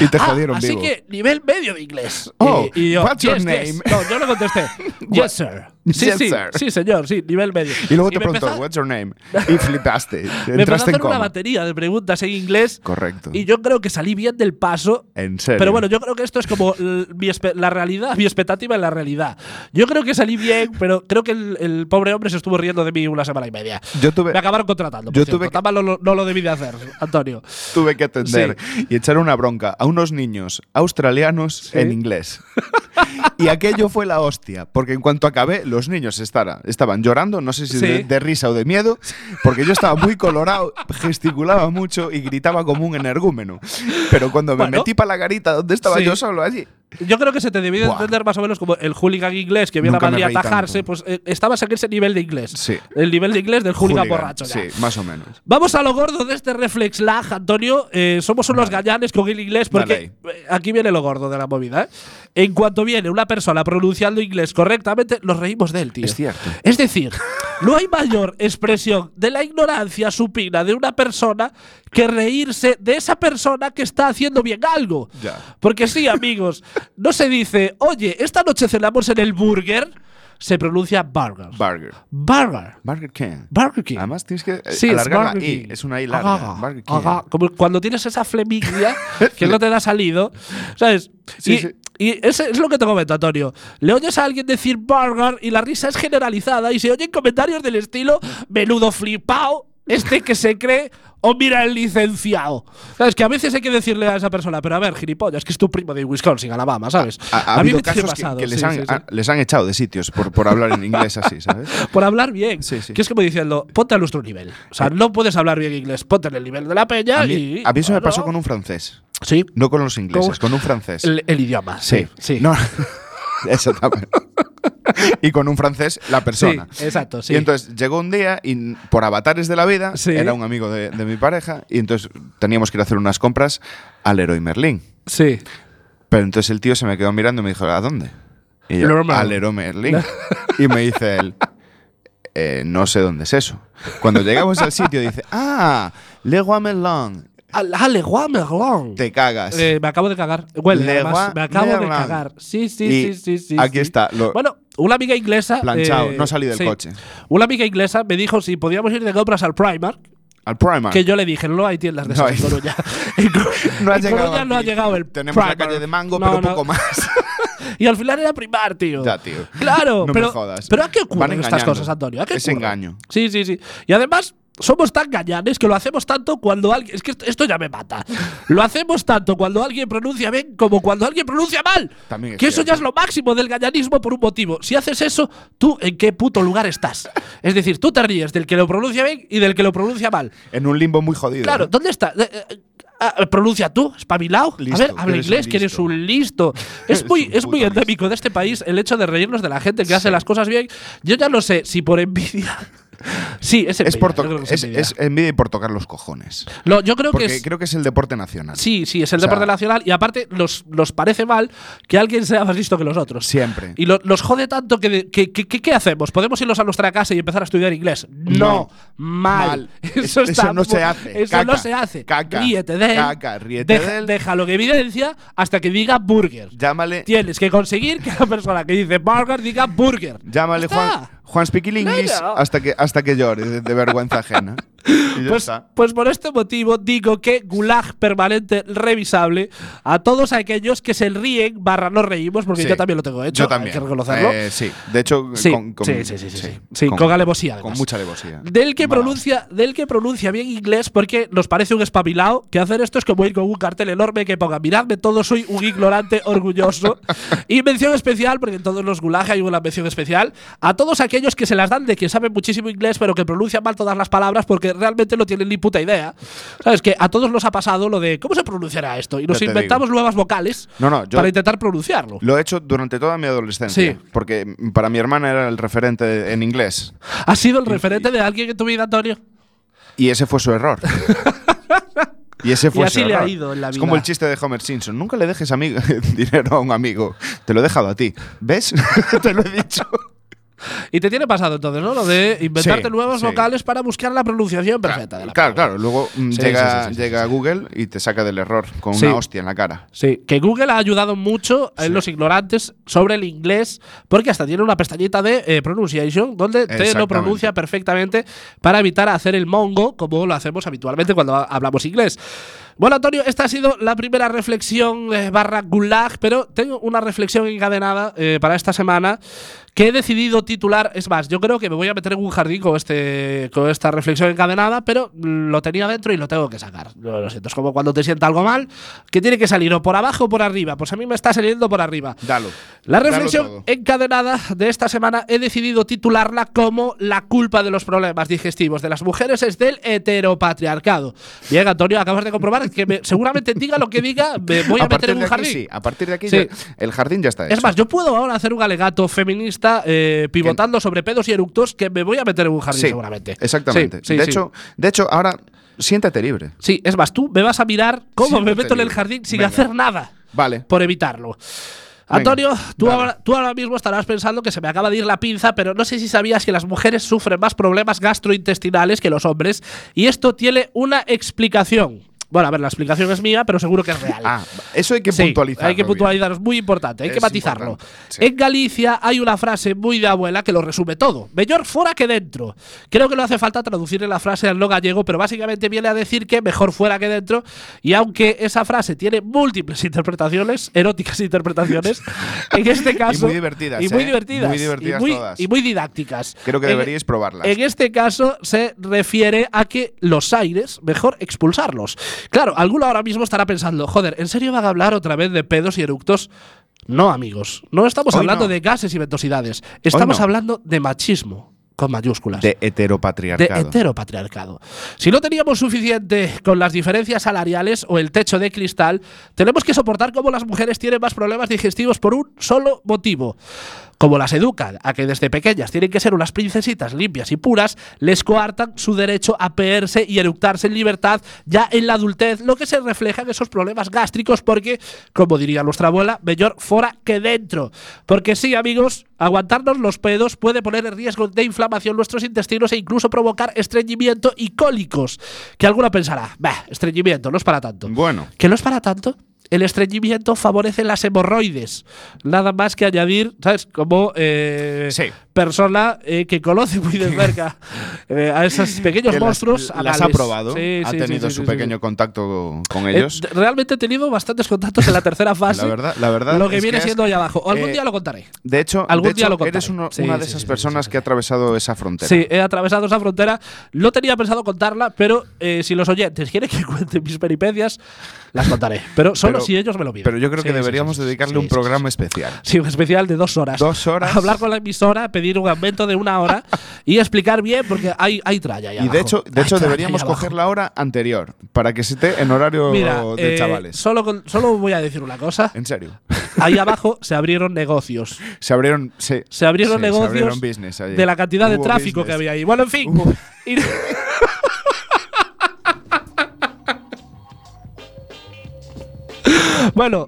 Y te "Ah, jodieron Así vivo". que nivel medio de inglés. Oh, y, y yo, what's your "Yes, yes". name? No, yo le contesté, (laughs) yes, sir. Sí, Yes, sí, sir. sí, señor, sí, nivel medio. Y luego te me preguntó, empezó- what's your name? (laughs) Y flipaste. me empezó a Entraste en una batería de preguntas en inglés. Correcto. Y yo creo que salí bien del paso. En serio. Pero bueno, yo creo que esto es como la realidad, mi expectativa en la realidad. Yo creo que salí bien, pero creo que el, el pobre hombre se estuvo riendo de mí una semana y media. Yo tuve- Me acabaron contratando. yo tuve que- no, lo- no lo debí de hacer, Antonio. tuve que atender y echar una bronca a unos niños australianos Sí. en inglés. y aquello fue la hostia, porque en cuanto acabé, los niños estara- estaban llorando, no sé si Sí. de, de risa o de miedo, porque yo estaba muy colorado, gesticulaba mucho y gritaba como un energúmeno. Pero cuando me Bueno. metí para la garita donde estaba Sí. yo solo allí, Yo creo que se te debía de Buah. entender más o menos como el hooligan inglés que viene Nunca a Madrid a atajarse, pues eh, estabas en ese nivel de inglés. Sí. El nivel de inglés del hooligan, hooligan, borracho. ya. Sí, más o menos. Vamos a lo gordo de este reflex lag, Antonio. Eh, somos unos gallanes con el inglés porque eh, aquí viene lo gordo de la movida. ¿eh? En cuanto viene una persona pronunciando inglés correctamente, nos reímos de él, tío. Es cierto. Es decir, no hay mayor expresión de la ignorancia supina de una persona que reírse de esa persona que está haciendo bien algo. Ya. Porque sí, amigos, no se dice, oye, esta noche cenamos en el burger, se pronuncia burger. Burger. burger. Burger King. Burger King. Además tienes que eh, Sí, es alargar la I. Es una I larga. Ajá, Burger King. ajá. Como cuando tienes esa flemiglia (laughs) que no te da salido, ¿sabes? Sí, y sí. Y ese es lo que te comento, Antonio. Le oyes a alguien decir burger y la risa es generalizada y se oyen comentarios del estilo menudo flipao, este que se cree o mira el licenciado. ¿Sabes? Que a veces hay que decirle a esa persona, pero a ver, gilipollas, que es tu primo de Wisconsin, Alabama, ¿sabes? Ha, ha A mí habido casos que, pasado, que les, sí, han, sí, sí. a- les han echado de sitios por, por hablar en inglés así, ¿sabes? (laughs) Por hablar bien. Sí, sí. Que es como diciendo, ponte a nuestro nivel. O sea, no puedes hablar bien inglés, ponte en el nivel de la peña A mí, y. a mí eso me pasó con un francés. Sí. No con los ingleses, Con- con un francés. El, el idioma. Sí. Sí. No, (laughs) (laughs) eso también. y con un francés, la persona. Sí, exacto, sí. Y entonces llegó un día y por avatares de la vida, Sí. era un amigo de, de mi pareja, y entonces teníamos que ir a hacer unas compras al Leroy Merlin. Sí. Pero entonces el tío se me quedó mirando y me dijo, ¿a dónde? Y yo, al Leroy Merlin. (laughs) y me dice él, "Eh, no sé dónde es eso. Cuando llegamos al sitio dice, ah, Leroy Merlin. Ah, Le Roi Merlin. Te cagas. Eh, me acabo de cagar. Huele, Le además. Me acabo de cagar. Sí, sí, Y sí, sí, sí. aquí sí. está, lo- bueno, una amiga inglesa. Planchado, eh, no salí del sí. coche. Una amiga inglesa me dijo si podíamos ir de compras al Primark. Al Primark. Que yo le dije, no hay tiendas de No esas en (laughs) hay. Coruña. No ha en llegado Coruña no ha aquí. llegado el Tenemos Primark. la calle de Mango, No, pero no. poco más. (laughs) Y al final era primar, tío. Ya, tío. Claro, No me pero, jodas. pero ¿a qué ocurren estas cosas, Antonio? ¿A qué Es engaño. Sí, sí, sí. Y además, somos tan gañanes que lo hacemos tanto cuando alguien. Es que esto, esto ya me mata. Lo hacemos tanto cuando alguien pronuncia bien como cuando alguien pronuncia mal. También es que eso cierto. ya es lo máximo del gañanismo por un motivo. Si haces eso, ¿tú en qué puto lugar estás? Es decir, tú te ríes del que lo pronuncia bien y del que lo pronuncia mal. En un limbo muy jodido. Claro, ¿no? ¿dónde está? Eh, eh, ah, pronuncia tú, espabilado. Listo, a ver, habla inglés, que eres listo. un listo. (laughs) Es muy, un es muy endémico de este país el hecho de reírnos de la gente que hace las cosas bien. Yo ya no sé si por envidia. Sí, es envidia. Es, por creo que es, envidia. es envidia y por tocar los cojones. Lo- yo creo Porque que es. creo que es el deporte nacional. Sí, sí, es el O sea, deporte nacional y aparte nos, nos parece mal que alguien sea más listo que los otros. Siempre. Y lo- nos jode tanto que, que, que- que- ¿qué hacemos? ¿Podemos irnos a nuestra casa y empezar a estudiar inglés? No, No. mal. Mal. (laughs) Eso, Eso está no se hace. Eso Caca. no se hace. Caca. Ríete de él. Caca, ríete Deja- de él. Déjalo que evidencia hasta que diga burger. Llámale, Tienes que conseguir que la persona que dice burger diga burger. llámale Juan. Juan Speaking English hasta que, hasta que llore de, de vergüenza ajena. Pues, pues por este motivo digo que gulag permanente revisable a todos aquellos que se ríen barra nos reímos, porque Sí. yo también lo tengo hecho, Yo también. hay que reconocerlo. Eh, sí, de hecho, Sí, con, con- sí, sí, sí. Sí, con alevosía, Con además. mucha alevosía. Del que, pronuncia, del que pronuncia bien inglés porque nos parece un espabilado que hacer esto es como ir con un cartel enorme que ponga miradme todo, soy un ignorante orgulloso. (laughs) y mención especial, porque en todos los gulag hay una mención especial, a todos aquellos que se las dan de que saben muchísimo inglés pero que pronuncian mal todas las palabras porque realmente no tienen ni puta idea. ¿Sabes? Que a todos nos ha pasado lo de ¿cómo se pronunciará esto? Y nos inventamos nuevas vocales No, no, yo- para intentar pronunciarlo. Lo he hecho durante toda mi adolescencia. Sí. Porque para mi hermana era el referente en inglés. ¿Has sido el referente de alguien en tu vida, Antonio? Y ese fue su error. (laughs) Y ese fue Y así le ha ido en la Es vida. como el chiste de Homer Simpson. Nunca le dejes (laughs) dinero a un amigo. Te lo he dejado a ti. ¿Ves? (laughs) Te lo he dicho. Y te tiene pasado entonces, ¿no? Lo de inventarte Sí, nuevos sí. vocales para buscar la pronunciación perfecta de la Claro, claro. Luego mm, Sí, llega, llega. Google y te saca del error con una hostia en la cara. Sí, que Google ha ayudado mucho en los ignorantes sobre el inglés, porque hasta tiene una pestañita de eh, pronunciation donde te lo pronuncia perfectamente para evitar hacer el mongo como lo hacemos habitualmente cuando ha- hablamos inglés. Bueno, Antonio, esta ha sido la primera reflexión eh, barra gulag, pero tengo una reflexión encadenada eh, para esta semana que he decidido titular. Es más, yo creo que me voy a meter en un jardín con, este, con esta reflexión encadenada, pero lo tenía dentro y lo tengo que sacar. Lo, lo siento, es como cuando te sienta algo mal, que tiene que salir o por abajo o por arriba. Pues a mí me está saliendo por arriba. Dalo. La reflexión encadenada de esta semana he decidido titularla como la culpa de los problemas digestivos de las mujeres es del heteropatriarcado. Bien, Antonio, acabas de comprobar que me- seguramente diga lo que diga, me voy a, meter en un aquí, jardín. sí. A partir de aquí, Sí. ya- el jardín ya está hecho. Es más, yo puedo ahora hacer un alegato feminista eh, pivotando sobre pedos y eructos que me voy a meter en un jardín sí, seguramente. Exactamente. Sí, sí, de. Hecho, de hecho, ahora siéntate libre. Sí, es más, tú me vas a mirar cómo me meto en el jardín sin Venga. hacer nada Vale. por evitarlo. Antonio, tú, ahora, tú ahora mismo estarás pensando que se me acaba de ir la pinza, pero no sé si sabías que las mujeres sufren más problemas gastrointestinales que los hombres, y esto tiene una explicación. Bueno, a ver, la explicación es mía, pero seguro que es real. Ah, eso hay que Sí, puntualizar. Hay que puntualizar, es muy importante, hay que Es matizarlo. importante, sí. En Galicia hay una frase muy de abuela que lo resume todo. Mejor fuera que dentro. Creo que no hace falta traducirle la frase al no gallego, pero básicamente viene a decir que mejor fuera que dentro. Y aunque esa frase tiene múltiples interpretaciones, eróticas interpretaciones, (laughs) en este caso. muy divertidas, Y muy ¿eh? divertidas. Muy divertidas y muy, todas. y muy didácticas. Creo que En- deberíais probarlas. en este caso se refiere a que los aires, mejor expulsarlos. Claro, alguno ahora mismo estará pensando, joder, ¿en serio van a hablar otra vez de pedos y eructos? No, amigos, no estamos Hoy hablando no. de gases y ventosidades. Estamos no. hablando de machismo, con mayúsculas. De de heteropatriarcado. heteropatriarcado. Si no teníamos suficiente con las diferencias salariales o el techo de cristal, tenemos que soportar cómo las mujeres tienen más problemas digestivos por un solo motivo. Como las educan a que desde pequeñas tienen que ser unas princesitas limpias y puras, les coartan su derecho a peerse y eructarse en libertad ya en la adultez, lo que se refleja en esos problemas gástricos porque, como diría nuestra abuela, mejor fuera que dentro. Porque sí, amigos, aguantarnos los pedos puede poner en riesgo de inflamación nuestros intestinos e incluso provocar estreñimiento y cólicos. Que alguna pensará, bah, estreñimiento, no es para tanto. Bueno. ¿Que no es para tanto? El estreñimiento favorece las hemorroides. Nada más que añadir, ¿sabes? Como eh, Sí. Persona eh, que conoce muy de (laughs) cerca eh, a esos pequeños Que las- monstruos. Las, ha anales. probado. Sí, ha sí, tenido sí, su pequeño contacto con Eh, ellos. d- realmente he tenido bastantes contactos en la tercera (laughs) fase. La verdad, la verdad. Lo que es viene es- siendo allá abajo. O algún eh, día lo contaré. De hecho, algún de día hecho, lo contaré. eres uno- una de esas personas que ha atravesado esa frontera. Sí, he atravesado esa frontera. No tenía pensado contarla, pero eh, si los oyentes quieren que cuente mis peripecias, las contaré. Pero solo Pero- si ellos me lo piden. Pero yo creo que deberíamos dedicarle un programa especial. Sí, un especial de dos horas. Dos horas. Hablar con la emisora, pedir un aumento de una hora y explicar bien, porque hay, hay tralla ahí Y de hecho, de hecho deberíamos coger la hora anterior para que se esté en horario Mira, de eh, chavales. Solo, con- solo voy a decir una cosa. En serio. Ahí abajo se abrieron negocios. Se abrieron, Se abrieron sí, negocios se abrieron business allí. de la cantidad de tráfico business. que había ahí. Bueno, en fin. (laughs) Bueno,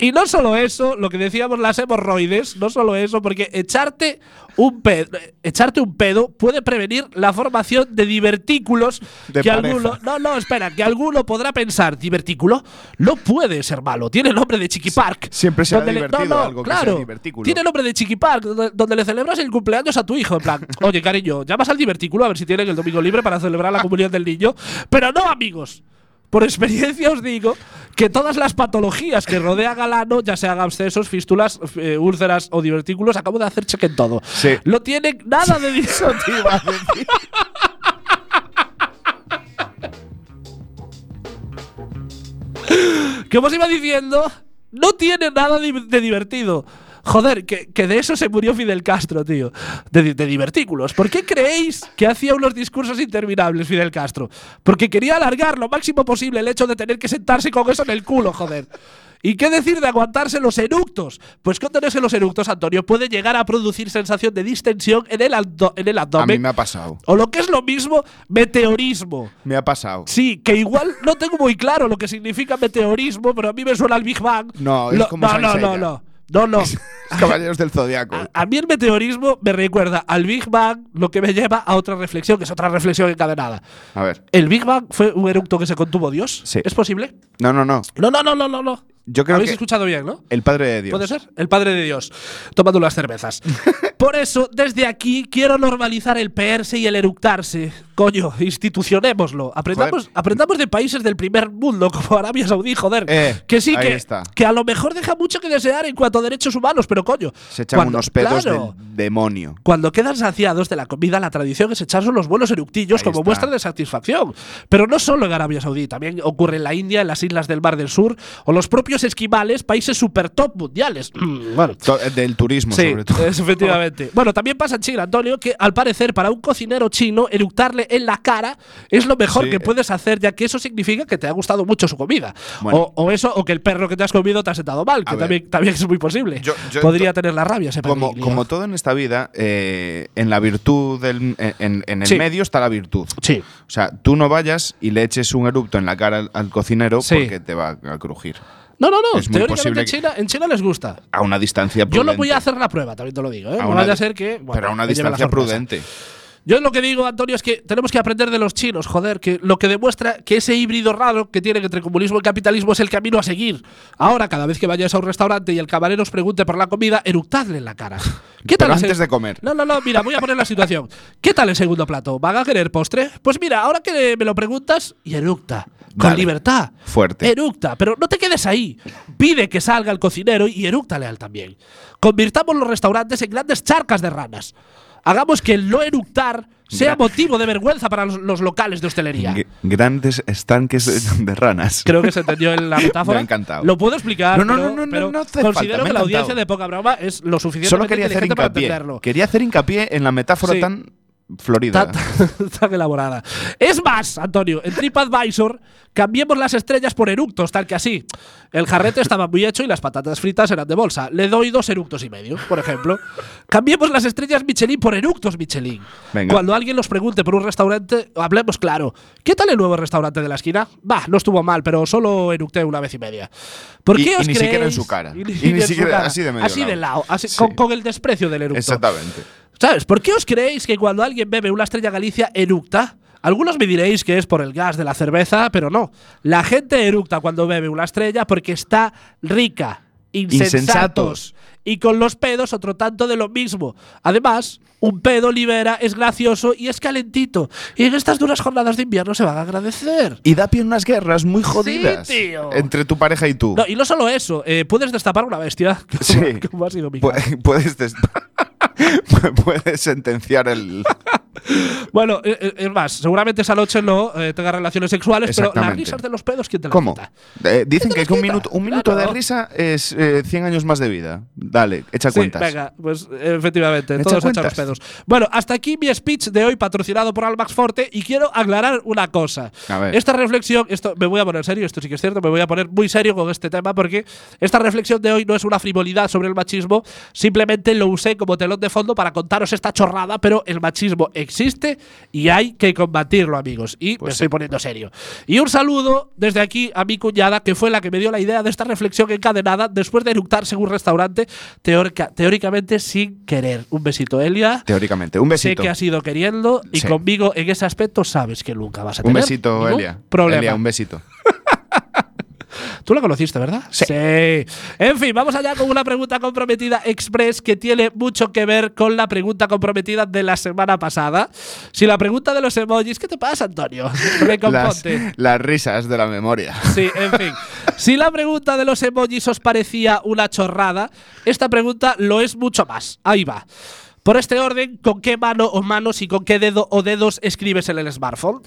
Y no solo eso, lo que decíamos las hemorroides, no solo eso, porque echarte un pedo, echarte un pedo puede prevenir la formación de divertículos De que pareja. alguno, no, no, espera, que alguno podrá pensar, divertículo no puede ser malo, tiene el nombre de Chiqui Park. Siempre donde le- divertido no, no, algo que sea claro, divertículo. Tiene el nombre de Chiqui Park, donde, donde le celebras el cumpleaños a tu hijo, en plan, oye cariño, llamas al divertículo a ver si tienen el domingo libre para celebrar la comunión del niño, pero no amigos. Por experiencia os digo que todas las patologías que rodean al ano, ya sean abscesos, fístulas, eh, úlceras o divertículos, acabo de hacer cheque en todo. Sí. No tienen nada de Eso te iba a decir. (laughs) que os iba diciendo, no tiene nada de divertido. Joder, que, que de eso se murió Fidel Castro, tío. De, de divertículos. ¿Por qué creéis que hacía unos discursos interminables Fidel Castro? Porque quería alargar lo máximo posible el hecho de tener que sentarse con eso en el culo, joder. ¿Y qué decir de aguantarse los eructos? Pues con tenerse los eructos, Antonio, puede llegar a producir sensación de distensión en el, abdo- en el A abdomen. mí me ha pasado. O lo que es lo mismo, meteorismo. Me ha pasado. Sí, que igual no tengo muy claro lo que significa meteorismo, pero a mí me suena al Big Bang. No, es Lo- como no, no, no. No, no. (laughs) Caballeros del Zodiaco. A, a mí el meteorismo me recuerda al Big Bang, lo que me lleva a otra reflexión, que es otra reflexión encadenada. A ver. ¿El Big Bang fue un eructo que se contuvo Dios? Sí. ¿Es posible? No, no, no. No, no, no, no, no. no. Yo creo Habéis que escuchado bien, ¿no? el Padre de Dios. ¿Puede ser? El Padre de Dios, tomando unas cervezas. (laughs) Por eso, desde aquí, quiero normalizar el peerse y el eructarse. Coño, institucionémoslo. Aprendamos, Joder. aprendamos de países del primer mundo, como Arabia Saudí, joder. Eh, que sí, que, que a lo mejor deja mucho que desear en cuanto a derechos humanos, pero coño. Se echan cuando- unos pedos claro, del demonio. Cuando quedan saciados de la comida, la tradición es echarse los buenos eructillos Ahí como está. muestra de satisfacción. Pero no solo en Arabia Saudí, también ocurre en la India, en las islas del Mar del Sur o los propios esquimales, países super top mundiales. (clears throat) bueno. Eh, del turismo, Sí, sobre todo. (laughs) efectivamente. (laughs) Bueno, también pasa en China, Antonio, que al parecer para un cocinero chino eructarle en la cara es lo mejor Sí. que puedes hacer, ya que eso significa que te ha gustado mucho su comida. Bueno. O, o eso, o que el perro que te has comido te ha sentado mal, que también, también es muy posible. Yo- yo Podría tener la rabia ese Como, como todo en esta vida, eh, en la virtud del, en, el Sí. medio está la virtud. Sí. O sea, tú no vayas y le eches un erupto en la cara al, al cocinero Sí. porque te va a crujir. No, no, no. Es muy Teóricamente posible en China, en China les gusta. A una distancia Yo prudente. lo voy a hacer la prueba, también te lo digo. ¿eh? A No vaya a ser que. bueno, pero a una distancia sorpresa. Yo lo que digo, Antonio, es que tenemos que aprender de los chinos, joder, que lo que demuestra que ese híbrido raro que tienen entre comunismo y capitalismo es el camino a seguir. Ahora, cada vez que vayáis a un restaurante y el camarero os pregunte por la comida, eructadle en la cara. (laughs) ¿Qué Pero ese- antes de comer. No, no, no, mira, voy a poner la situación. ¿Qué tal el segundo plato? ¿Van a querer postre? Pues mira, ahora que me lo preguntas, y eructa. Con libertad. Fuerte. Eructa, pero no te quedes ahí. Pide que salga el cocinero y erúctale a él también. Convirtamos los restaurantes en grandes charcas de ranas. Hagamos que el no eructar sea motivo de vergüenza para los, los locales de hostelería. G- grandes estanques de, de ranas. Creo que se entendió en la metáfora. (laughs) Me ha encantado. Lo puedo explicar. No, no, pero- no, no, no, pero no Considero falta, que la audiencia de poca broma es lo inteligente para entenderlo. Quería hacer hincapié en la metáfora Sí. tan florida. Tan, (laughs) tan elaborada. Es más, Antonio, en TripAdvisor cambiemos las estrellas por eructos, tal que así. El jarrete estaba muy hecho y las patatas fritas eran de bolsa. Le doy dos eructos y medio, por ejemplo. Cambiemos las estrellas Michelin por eructos Michelin. Venga. Cuando alguien nos pregunte por un restaurante, hablemos claro. ¿Qué tal el nuevo restaurante de la esquina? Bah, no estuvo mal, pero solo eructé una vez y media. ¿Por qué y os ni siquiera en su cara. Y, Y ni siquiera cara. así de medio Así de lado. lado. así- Sí. con, con el desprecio del eructo. Exactamente. ¿Sabes? ¿Por qué os creéis que cuando alguien bebe una estrella Galicia eructa? Algunos me diréis que es por el gas de la cerveza, pero no. La gente eructa cuando bebe una estrella porque está rica. Insensatos. Insensatos. Y con los pedos otro tanto de lo mismo. Además, un pedo libera, es gracioso y es calentito. Y en estas duras jornadas de invierno se van a agradecer. Y da pie en unas guerras muy jodidas tío. entre tu pareja y tú. No, y no solo eso, eh, puedes destapar una bestia. (laughs) Sí. Como ha sido mi Pu- (laughs) puedes, (laughs) puedes sentenciar el. (laughs) Bueno, eh, eh, es más, seguramente esa noche no eh, tenga relaciones sexuales, pero las risas de los pedos, ¿quién te las ¿Cómo? quita? Eh, dicen que las un minuto, un minuto Claro. de risa es eh, 100 años más de vida. Dale, echa Sí, cuentas. venga, pues efectivamente, Echa todos echan los pedos. Bueno, hasta aquí mi speech de hoy patrocinado por Almax Forte y quiero aclarar una cosa. Esta reflexión, esto me voy a poner serio, esto sí que es cierto, me voy a poner muy serio con este tema porque esta reflexión de hoy no es una frivolidad sobre el machismo, simplemente lo usé como telón de fondo para contaros esta chorrada, pero el machismo existe y hay que combatirlo, amigos. Y me Pues estoy sí. poniendo serio. Y un saludo desde aquí a mi cuñada, que fue la que me dio la idea de esta reflexión encadenada después de eructarse en un restaurante teórica- teóricamente sin querer. Un besito, Elia. Teóricamente. Un Sé besito. que has ido queriendo y Sí. conmigo en ese aspecto sabes que nunca vas a Un tener besito, ningún Elia. Problema. Elia, un besito. (laughs) Tú la conociste, ¿verdad? Sí. En fin, vamos allá con una pregunta comprometida express que tiene mucho que ver con la pregunta comprometida de la semana pasada. Si la pregunta de los emojis, ¿qué te pasa, Antonio? (laughs) Las, las risas de la memoria. Sí, en fin. Si la pregunta de los emojis os parecía una chorrada, esta pregunta lo es mucho más. Ahí va. Por este orden, ¿con qué mano o manos y con qué dedo o dedos escribes en el smartphone?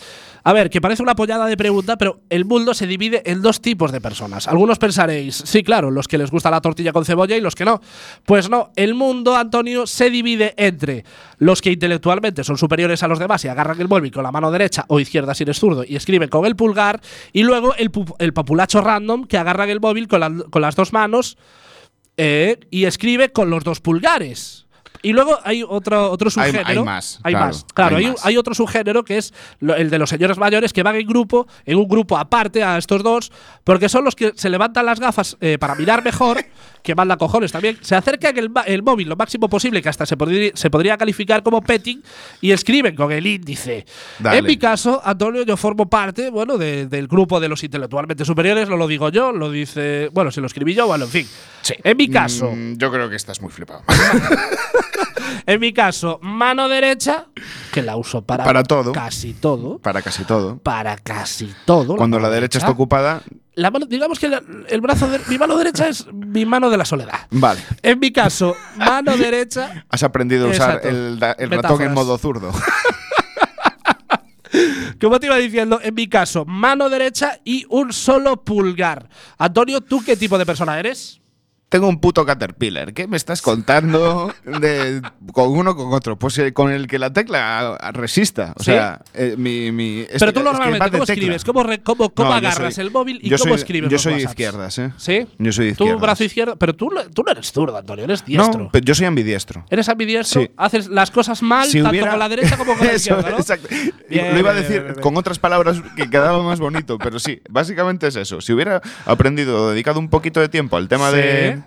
A ver, que parece una pollada de pregunta, pero el mundo se divide en dos tipos de personas. Algunos pensaréis, sí, claro, los que les gusta la tortilla con cebolla y los que no. Pues no, el mundo, Antonio, se divide entre los que intelectualmente son superiores a los demás y agarran el móvil con la mano derecha o izquierda si eres zurdo y escriben con el pulgar, y luego el, pu- el populacho random que agarran el móvil con las dos manos eh, y escribe con los dos pulgares. Y luego hay otro, otro Hay- subgénero. hay más, Hay claro, más. Claro, hay hay, más. hay otro subgénero que es lo- el de los señores mayores que van en grupo, en un grupo aparte a estos dos, porque son los que se levantan las gafas eh, para mirar mejor, (laughs) que manda cojones también. Se acercan el, el móvil lo máximo posible, que hasta se, podri- se podría calificar como petting, y escriben con el índice. Dale. En mi caso, Antonio, yo formo parte, bueno, de- del grupo de los intelectualmente superiores, no lo digo yo, lo dice, bueno, si lo escribí yo, bueno, en fin. En mi caso, Mm, yo creo que estás muy flipado. (laughs) en mi caso, mano derecha, que la uso para, Para todo. casi todo. Para casi todo. Para casi todo. Cuando la derecha está ocupada. la mano- digamos que la- el brazo de, mi mano derecha es mi mano de la soledad. Vale. En mi caso, mano derecha. (laughs) Has aprendido a usar Exacto. el, el ratón en modo zurdo. (laughs) Como te iba diciendo, en mi caso, mano derecha y un solo pulgar. Antonio, ¿tú qué tipo de persona eres? Tengo un puto caterpillar. ¿Qué me estás contando de, con uno o con otro? Pues eh, con el que la tecla resista. O ¿Sí? sea, eh, mi, mi- Pero tú normalmente, ¿cómo escribes? ¿Cómo, re- cómo, cómo No, yo agarras soy- el móvil y cómo soy- escribes Yo soy de izquierdas, ¿eh? ¿Sí? Yo soy de izquierdas. brazo izquierdo. Pero tú, tú no eres zurdo, Antonio, eres diestro. No, pero yo soy ambidiestro. Eres ambidiestro, Sí. haces las cosas mal, Si tanto hubiera- con la derecha como con la (laughs) izquierda, ¿no? exacto. Bien, Lo iba a decir bien, bien. con otras palabras que quedaba más bonito, pero sí, básicamente es eso. Si hubiera aprendido, dedicado un poquito de tiempo al tema Sí. de.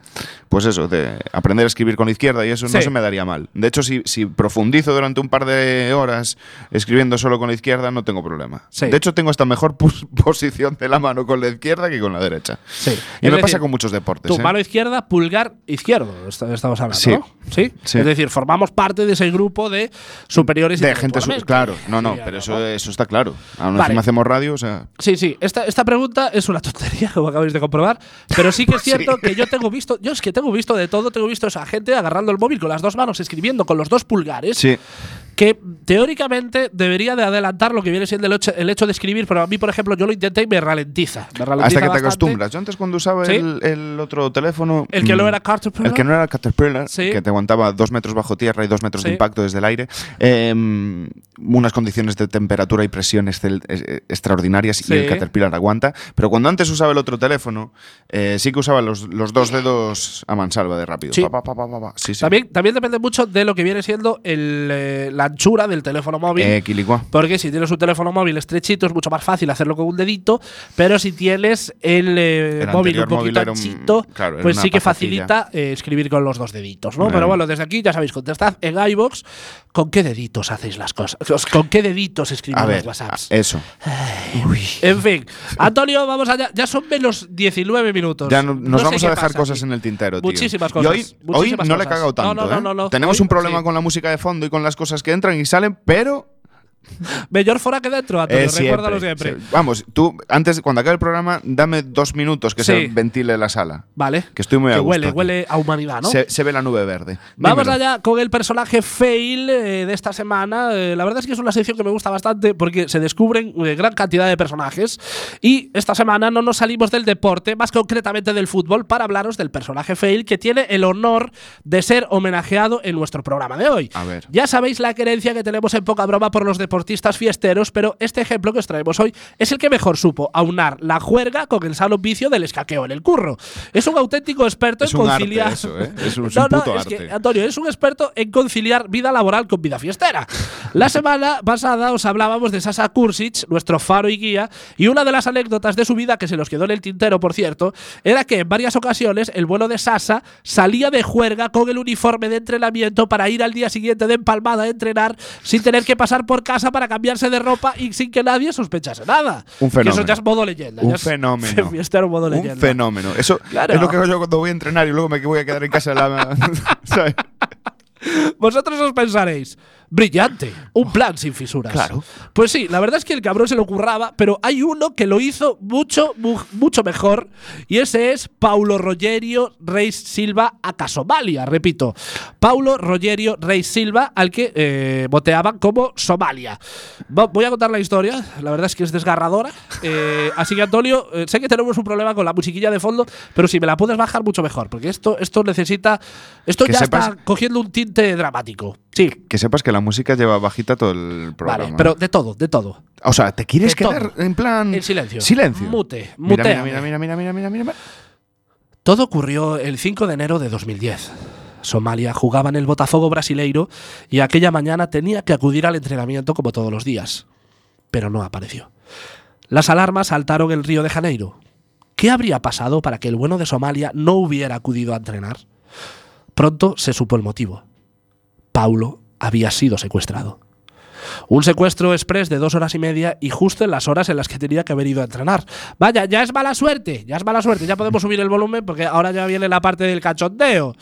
Pues eso, de aprender a escribir con la izquierda y eso Sí. no se me daría mal. De hecho, si, si profundizo durante un par de horas escribiendo solo con la izquierda, no tengo problema. Sí. De hecho, tengo esta mejor pos- (laughs) posición de la mano con la izquierda que con la derecha. Sí. Y Es me decir, pasa con muchos deportes. Tu ¿eh? mano izquierda, pulgar izquierdo, est- estamos hablando, Sí. ¿no? ¿Sí? Es decir, formamos parte de ese grupo de superiores De gente. su-. Claro, no, no, pero eso, eso está claro. Aún Vale. hacemos radio, o sea. Sí, sí. Esta, esta pregunta es una tontería, (laughs) como acabáis de comprobar. Pero sí que es (laughs) cierto que yo tengo visto, yo es que tengo visto de todo, tengo visto a esa gente agarrando el móvil con las dos manos, escribiendo con los dos pulgares. Sí. Que teóricamente debería de adelantar lo que viene siendo el hecho, el hecho de escribir, pero a mí, por ejemplo, yo lo intenté y me ralentiza. Me ralentiza Hasta que te acostumbras. Yo antes cuando usaba Sí. el, el otro teléfono… El que mm, no era Caterpillar. El que no era Caterpillar, Sí. que te aguantaba dos metros bajo tierra y dos metros Sí. de impacto desde el aire, eh, unas condiciones de temperatura y presión excel- eh, extraordinarias y el Caterpillar aguanta. Pero cuando antes usaba el otro teléfono, eh, sí que usaba los, los dos dedos a mansalva de rápido. Sí. Pa, pa, sí. También, también depende mucho de lo que viene siendo el, eh, la anchura del teléfono móvil. Eh. Porque si tienes un teléfono móvil estrechito es mucho más fácil hacerlo con un dedito, pero si tienes el, eh, El móvil un poquito móvil era un- anchito, claro, pues sí que facilita eh, escribir con los dos deditos, ¿no? Pero bueno, desde aquí ya sabéis, contestad en iVoox con qué deditos hacéis las cosas, con qué deditos escribís los WhatsApps. eso. En fin, Antonio, vamos allá. Ya son menos 19 minutos. Ya no- nos sé vamos a dejar pasa cosas en el tintero, tío. Muchísimas Y cosas, hoy, hoy muchísimas no le he cagado tanto, no, ¿eh? Tenemos Hoy- un problema sí. con la música de fondo y con las cosas que entran y salen, pero Mejor fuera que dentro, Antonio. Eh, recuérdalo siempre. Vamos, tú, antes, cuando acabe el programa, dame dos minutos que Sí. se ventile la sala. Vale. Que estoy muy a Que gusto huele, huele a humanidad, ¿no? Se, se ve la nube verde. Vamos Dímelo. allá con el personaje fail eh, de esta semana. Eh, la verdad es que es una sección que me gusta bastante porque se descubren eh, gran cantidad de personajes. Y esta semana no nos salimos del deporte, más concretamente del fútbol, para hablaros del personaje fail que tiene el honor de ser homenajeado en nuestro programa de hoy. A ver. Ya sabéis la querencia que tenemos en poca broma por los deportes deportistas fiesteros, pero este ejemplo que os traemos hoy es el que mejor supo aunar la juerga con el sano vicio del escaqueo en el curro. Es un auténtico experto Es en un arte conciliar. eso, ¿eh? Es un- es (laughs) no, no, puto es que. Antonio, es un experto en conciliar vida laboral con vida fiestera. La semana pasada os hablábamos de Sasa Kursic, nuestro faro y guía, y una de las anécdotas de su vida, que se nos quedó en el tintero, por cierto, era que en varias ocasiones el vuelo de Sasa salía de juerga con el uniforme de entrenamiento para ir al día siguiente de empalmada a entrenar sin tener que pasar por casa para cambiarse de ropa y sin que nadie sospechase nada. Un Que eso fenómeno. ya es modo leyenda. Un (laughs) fenómeno. Fiestero modo leyenda. Un fenómeno. Eso Claro. es lo que hago yo cuando voy a entrenar y luego me voy a quedar en casa de la. (laughs) (laughs) Vosotros os pensaréis, brillante, un plan sin fisuras. Claro. Pues sí, la verdad es que el cabrón se lo curraba, pero hay uno que lo hizo mucho, mu- mucho mejor, y ese es Paulo Rogerio Reis Silva a Somalia, repito. Paulo Rogerio Reis Silva, al que eh, boteaban como Somalia. Voy a contar la historia, la verdad es que es desgarradora. Eh, así que, Antonio, eh, sé que tenemos un problema con la musiquilla de fondo, pero si me la puedes bajar, mucho mejor, porque esto, esto necesita. Esto Que ya sepas- está cogiendo un tinte dramático. Sí. Que sepas que la música lleva bajita todo el programa. Vale, pero de todo, de todo. O sea, ¿te quieres de quedar todo. en plan. En silencio. Silencio. Mute, Mira, mira, mira, mira, mira, mira, mira, mira. Todo ocurrió el 5 de enero de 2010. Somalia jugaba en el Botafogo brasileiro y aquella mañana tenía que acudir al entrenamiento como todos los días. Pero no apareció. Las alarmas saltaron en Río de Janeiro. ¿Qué habría pasado para que el bueno de Somalia no hubiera acudido a entrenar? Pronto se supo el motivo. Paulo había sido secuestrado. Un secuestro express de dos horas y media y justo en las horas en las que tenía que haber ido a entrenar. Vaya, ya es mala suerte, ya es mala suerte, ya podemos subir el volumen porque ahora ya viene la parte del cachondeo.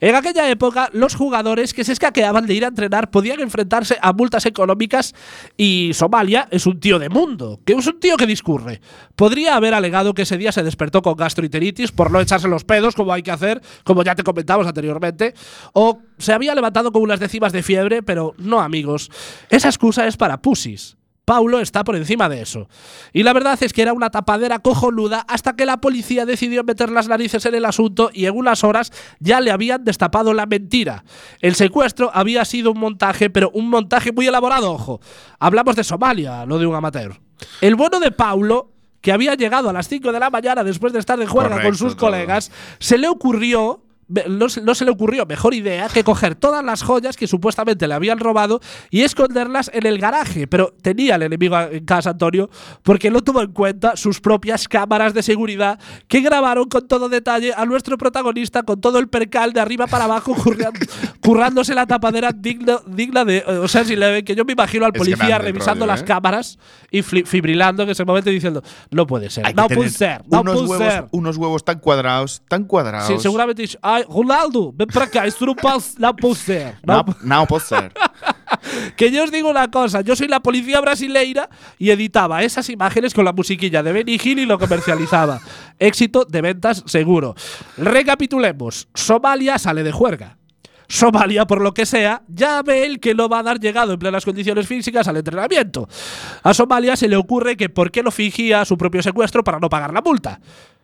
En aquella época, los jugadores que se escaqueaban de ir a entrenar podían enfrentarse a multas económicas y Somalia es un tío de mundo, que es un tío que discurre. Podría haber alegado que ese día se despertó con gastroenteritis por no echarse los pedos como hay que hacer, como ya te comentamos anteriormente, o se había levantado con unas décimas de fiebre, pero no amigos. Esa excusa es para pusis. Paulo está por encima de eso. Y la verdad es que era una tapadera cojonuda hasta que la policía decidió meter las narices en el asunto y en unas horas ya le habían destapado la mentira. El secuestro había sido un montaje, pero un montaje muy elaborado, ojo. Hablamos de Somalia, no de un amateur. El bueno de Paulo que había llegado a las 5 de la mañana después de estar de juerga con sus todo. colegas, se le ocurrió no se, no se le ocurrió mejor idea que coger todas las joyas que supuestamente le habían robado y esconderlas en el garaje. Pero tenía el enemigo en casa, Antonio, porque no tuvo en cuenta sus propias cámaras de seguridad que grabaron con todo detalle a nuestro protagonista con todo el percal de arriba para abajo (laughs) currándose la tapadera digna, digna de. eh, O sea, si le ven que yo me imagino al Es policía revisando rollo, las ¿eh? cámaras y fibrilando en ese momento y diciendo: No puede ser, Hay no puede ser, no unos, puede huevos, ser. unos huevos tan cuadrados, tan cuadrados. Sí, seguramente ay, Ronaldo, ven para acá, esto no, no puede ser. No, No, no puede ser. (laughs) Que yo os digo una cosa, yo soy la policía brasileira y editaba esas imágenes con la musiquilla de Benny Hill y lo comercializaba. (laughs) Éxito de ventas seguro. Recapitulemos, Somalia sale de juerga. Somalia, por lo que sea, ya ve el que no va a dar llegado en plenas condiciones físicas al entrenamiento. A Somalia se le ocurre que por qué no fingía su propio secuestro para no pagar la multa.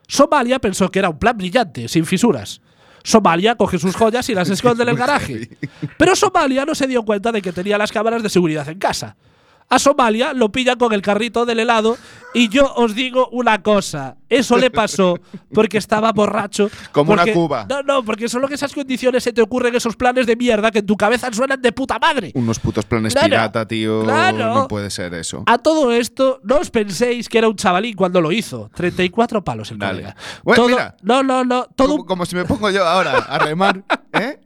Somalia pensó que era un plan brillante, sin fisuras. Somalia coge sus joyas y las (laughs) esconde en el garaje. Pero Somalia no se dio cuenta de que tenía las cámaras de seguridad en casa. A Somalia lo pillan con el carrito del helado y yo os digo una cosa, eso le pasó porque estaba borracho. (laughs) Como una cuba. No, no, porque solo que esas condiciones se te ocurren esos planes de mierda que en tu cabeza suenan de puta madre. Unos putos planes Claro, pirata, tío. claro. No puede ser eso. A todo esto, no os penséis que era un chavalín cuando lo hizo. 34 palos el Dale. colega. Bueno, Todo- mira. no, no, no. Todo como si me pongo yo ahora a remar, (laughs) ¿eh?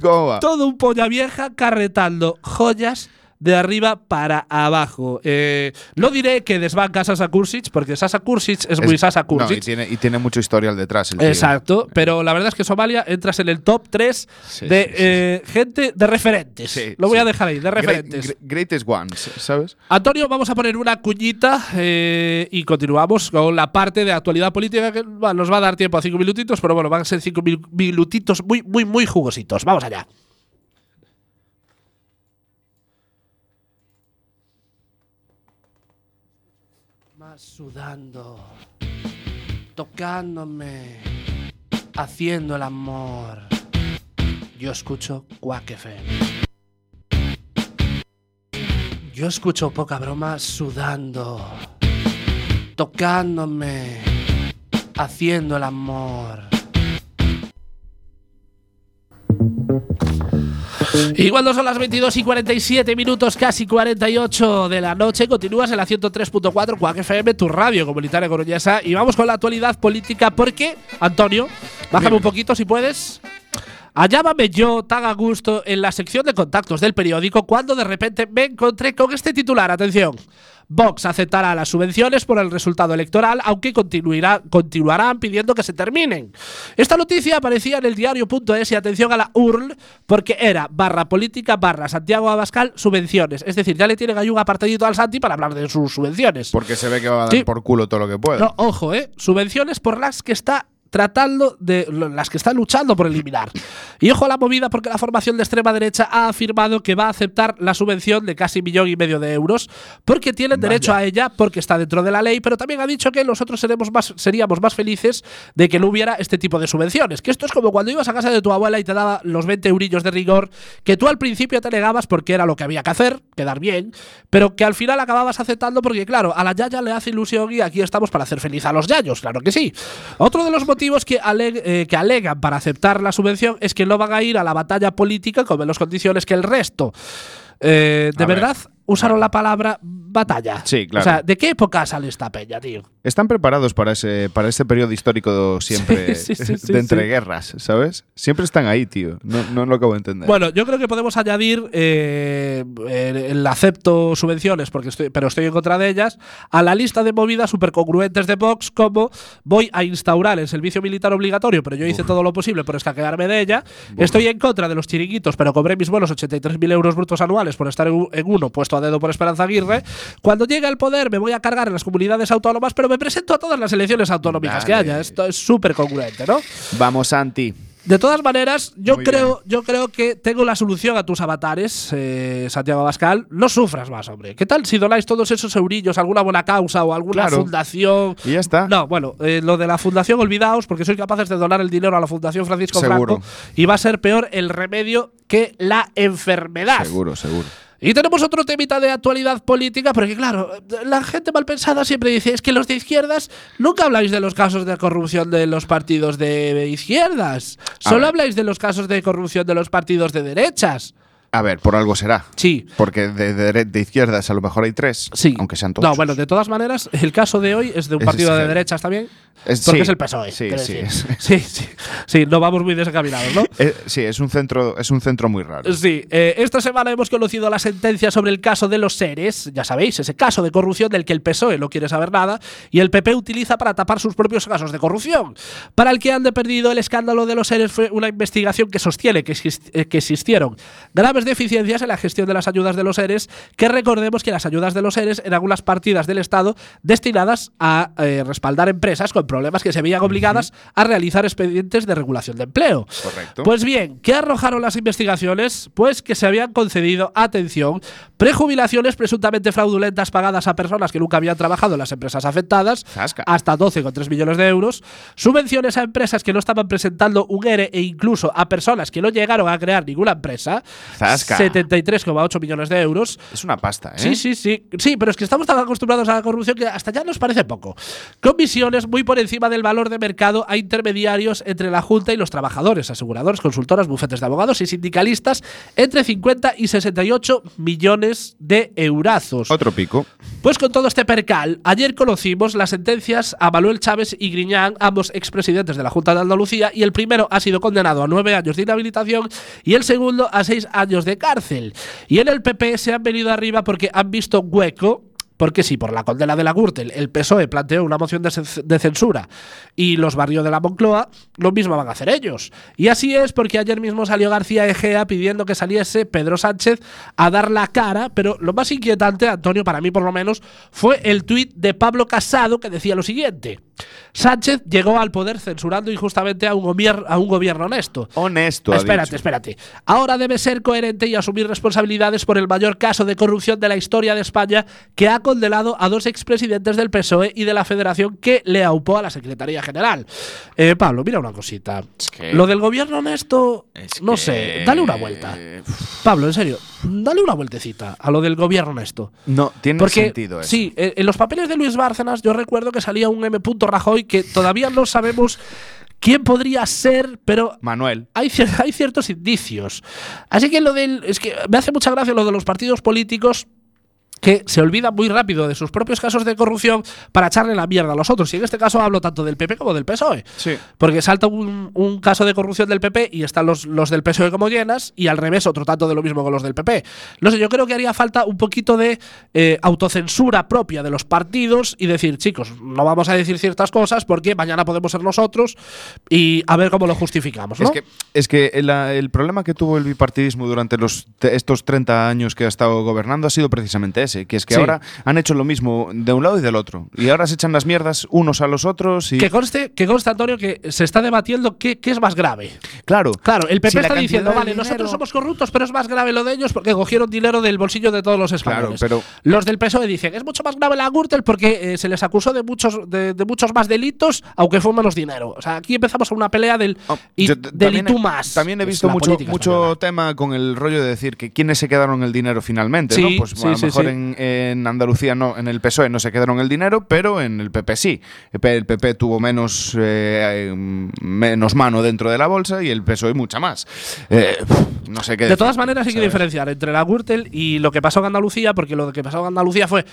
¿Cómo va? todo un polla vieja carretando joyas de arriba para abajo. Eh, no diré que desbanca a Sasa Kursic, porque Sasa Kursic es, muy Sasa no, y, Kursic. tiene, y tiene mucho historial detrás. El tío. Exacto, pero la verdad es que Somalia entras en el top 3 Sí, de sí, sí. eh, gente de referentes. Sí, Lo voy a dejar ahí, de referentes. gre- greatest ones, ¿sabes? Antonio, vamos a poner una cuñita eh, y continuamos con la parte de actualidad política que bueno, nos va a dar tiempo a cinco minutitos, pero bueno, van a ser cinco minutitos muy, muy, muy jugositos. Vamos allá. Sudando, tocándome, haciendo el amor. Yo escucho Quack FM. Yo escucho poca broma sudando, tocándome, haciendo el amor. Y cuando son las 22 y 47 minutos, casi 48 de la noche, continúas en la 103.4 Cuac FM, tu radio comunitaria coruñesa. Y vamos con la actualidad política, porque, Antonio, bájame un poquito si puedes. Hallábame yo tan a gusto en la sección de contactos del periódico cuando de repente me encontré con este titular. Atención. Vox aceptará las subvenciones por el resultado electoral, aunque continuará, continuarán pidiendo que se terminen. Esta noticia aparecía en el diario.es y atención a la URL, porque era barra política barra Santiago Abascal subvenciones. Es decir, ya le tienen ahí un apartadito al Santi para hablar de sus subvenciones. Porque se ve que va a dar Sí. por culo todo lo que pueda. No, ojo, ¿eh? Subvenciones por las que está tratando de las que está luchando por eliminar. Y ojo a la movida porque la formación de extrema derecha ha afirmado que va a aceptar la subvención de casi millón y medio de euros porque tienen Vaya. derecho a ella porque está dentro de la ley, pero también ha dicho que nosotros seremos más, seríamos más felices de que no hubiera este tipo de subvenciones. Que esto es como cuando ibas a casa de tu abuela y te daba los 20 eurillos de rigor que tú al principio te negabas porque era lo que había que hacer, quedar bien, pero que al final acababas aceptando porque, claro, a la yaya le hace ilusión y aquí estamos para hacer feliz a los yayos, claro que sí. Otro de los motivos que, aleg- eh, que alegan para aceptar la subvención es que no van a ir a la batalla política con menos condiciones que el resto. Eh, ¿De A ver. verdad usaron la palabra batalla? Sí, claro. O sea, ¿de qué época sale esta peña, tío? Están preparados para ese, para ese periodo histórico siempre (laughs) Sí, sí, de entre sí. guerras, ¿sabes? Siempre están ahí, tío. No, no lo acabo de entender. Bueno, yo creo que podemos añadir eh, el, acepto subvenciones, porque estoy, pero estoy en contra de ellas, a la lista de movidas súper congruentes de Vox, como voy a instaurar el servicio militar obligatorio, pero yo hice todo lo posible por escaquearme de ella. Estoy en contra de los chiringuitos, pero cobré mis buenos 83.000 euros brutos anuales por estar en uno puesto a dedo por Esperanza Aguirre. Cuando llegue al poder me voy a cargar en las comunidades autónomas, pero me presento a todas las elecciones autonómicas que haya. Esto es súper congruente, ¿no? Vamos, Santi. De todas maneras, yo Muy creo, yo creo que tengo la solución a tus avatares, eh, Santiago Abascal. No sufras más, hombre. ¿Qué tal si donáis todos esos eurillos a alguna buena causa o a alguna Claro. fundación? Y ya está. No, bueno, eh, lo de la fundación, olvidaos, porque sois capaces de donar el dinero a la Fundación Francisco Seguro. Franco y va a ser peor el remedio que la enfermedad. Seguro, seguro. Y tenemos otro temita de actualidad política, porque claro, la gente mal pensada siempre dice, es que los de izquierdas nunca habláis de los casos de corrupción de los partidos de izquierdas, solo habláis de los casos de corrupción de los partidos de derechas. A ver, por algo será. Sí. Porque de, de- de izquierdas a lo mejor hay tres. Sí. Aunque sean todos. No, bueno, de todas maneras, el caso de hoy es de un partido es de derechas también. Es- porque sí, es el PSOE. sí, sí, es- (laughs) sí, sí. Sí, no vamos muy desencaminados, ¿no? Eh, sí, es un centro, es un centro muy raro. Sí, eh, esta semana hemos conocido la sentencia sobre el caso de los seres, ya sabéis, ese caso de corrupción del que el PSOE no quiere saber nada y el PP utiliza para tapar sus propios casos de corrupción. Para el que han de perdido el escándalo de los seres fue una investigación que sostiene que, exist- eh, que existieron graves deficiencias en la gestión de las ayudas de los seres, que recordemos que las ayudas de los seres eran algunas partidas del Estado destinadas a eh, respaldar empresas con problemas que se veían obligadas a realizar expedientes de regulación de empleo. Correcto. Pues bien, ¿qué arrojaron las investigaciones? Pues que se habían concedido, atención, prejubilaciones presuntamente fraudulentas pagadas a personas que nunca habían trabajado en las empresas afectadas, Zasca. hasta 12,3 millones de euros, subvenciones a empresas que no estaban presentando un ERE e incluso a personas que no llegaron a crear ninguna empresa, Zasca. 73,8 millones de euros. Es una pasta, ¿eh? Sí, sí, sí. Sí, pero es que estamos tan acostumbrados a la corrupción que hasta ya nos parece poco. Comisiones muy por encima del valor de mercado a intermediarios entre la Junta y los trabajadores, aseguradores, consultoras, bufetes de abogados y sindicalistas entre 50 y 68 millones de eurazos. Otro pico. Pues con todo este percal, ayer conocimos las sentencias a Manuel Chávez y Griñán, ambos expresidentes de la Junta de Andalucía, y el primero ha sido condenado a nueve años de inhabilitación y el segundo a seis años de cárcel. Y en el PP se han venido arriba porque han visto hueco. Porque si por la condena de la Gürtel el PSOE planteó una moción de, cen- de censura y los barrios de la Moncloa, lo mismo van a hacer ellos. Y así es porque ayer mismo salió García Egea pidiendo que saliese Pedro Sánchez a dar la cara, pero lo más inquietante, Antonio, para mí por lo menos, fue el tuit de Pablo Casado que decía lo siguiente. Sánchez llegó al poder censurando injustamente a un, gobier- a un gobierno honesto. Honesto, Espérate, espérate. Ahora debe ser coherente y asumir responsabilidades por el mayor caso de corrupción de la historia de España que ha condenado a dos expresidentes del PSOE y de la Federación que le aupó a la Secretaría General. Eh, Pablo, mira una cosita. Es que- Lo del gobierno honesto, Es no que- sé, dale una vuelta. Pablo, en serio, dale una vueltecita a lo del gobierno esto. No, tiene Porque, sentido eso. sí, eh, en los papeles de Luis Bárcenas yo recuerdo que salía un M. Rajoy que todavía no sabemos quién podría ser, pero Manuel. hay, hay ciertos indicios. Así que lo del. Es que me hace mucha gracia lo de los partidos políticos que se olvidan muy rápido de sus propios casos de corrupción para echarle la mierda a los otros. Y en este caso hablo tanto del PP como del PSOE. Sí. Porque salta un, un caso de corrupción del PP y están los, los del PSOE como llenas, y al revés, otro tanto de lo mismo con los del PP. No sé, yo creo que haría falta un poquito de eh, autocensura propia de los partidos y decir, chicos, no vamos a decir ciertas cosas porque mañana podemos ser nosotros y a ver cómo lo justificamos. ¿no? Es que, es que el, el problema que tuvo el bipartidismo durante los, estos 30 años que ha estado gobernando ha sido precisamente ese, que es que Sí. ahora han hecho lo mismo de un lado y del otro. Y ahora se echan las mierdas unos a los otros y... Que conste, que conste, Antonio, que se está debatiendo qué, qué es más grave. Claro. Claro, el PP si está diciendo, vale, dinero- nosotros somos corruptos, pero es más grave lo de ellos porque cogieron dinero del bolsillo de todos los españoles. pero- Los del PSOE dicen, es mucho más grave la Gürtel porque eh, se les acusó de muchos, de, de muchos más delitos, aunque fue menos dinero. O sea, aquí empezamos a una pelea del, Oh, y, yo del también y tú más. También he visto mucho, mucho española. tema con el rollo de decir que quiénes se quedaron el dinero finalmente, Sí, ¿no? Pues sí, a lo mejor sí. En, en Andalucía no, en el PSOE no se quedaron el dinero, pero en el PP sí. El PP tuvo menos, eh, eh, menos mano dentro de la bolsa y el PSOE mucha más. Eh, no sé qué De decir, todas maneras, hay que diferenciar entre la Gürtel y lo que pasó en Andalucía, porque lo que pasó en Andalucía fue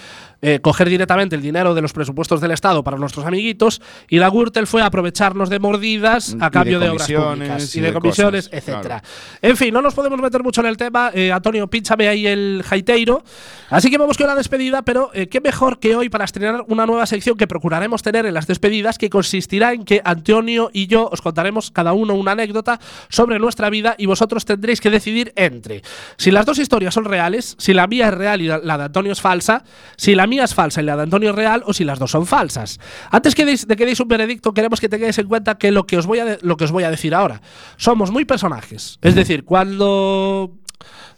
eh, coger directamente el dinero de los presupuestos del Estado para nuestros amiguitos, y la Gürtel fue aprovecharnos de mordidas Y a de cambio de, obras comisiones públicas y y de, de comisiones, cosas, etcétera. En fin, no nos podemos meter mucho en el tema. Antonio, pínchame ahí el jaiteiro. Así que vamos con la despedida, pero eh, qué mejor que hoy para estrenar una nueva sección que procuraremos tener en las despedidas, que consistirá en que Antonio y yo os contaremos cada uno una anécdota sobre nuestra vida y vosotros tendréis que decidir entre si las dos historias son reales, si la mía es real y la, de Antonio es falsa, si la mía es falsa y la de Antonio es real o si las dos son falsas. Antes que deis- de que deis un veredicto, queremos que tengáis en cuenta que lo que os voy a, lo que os voy a decir ahora somos muy personajes. Es decir, cuando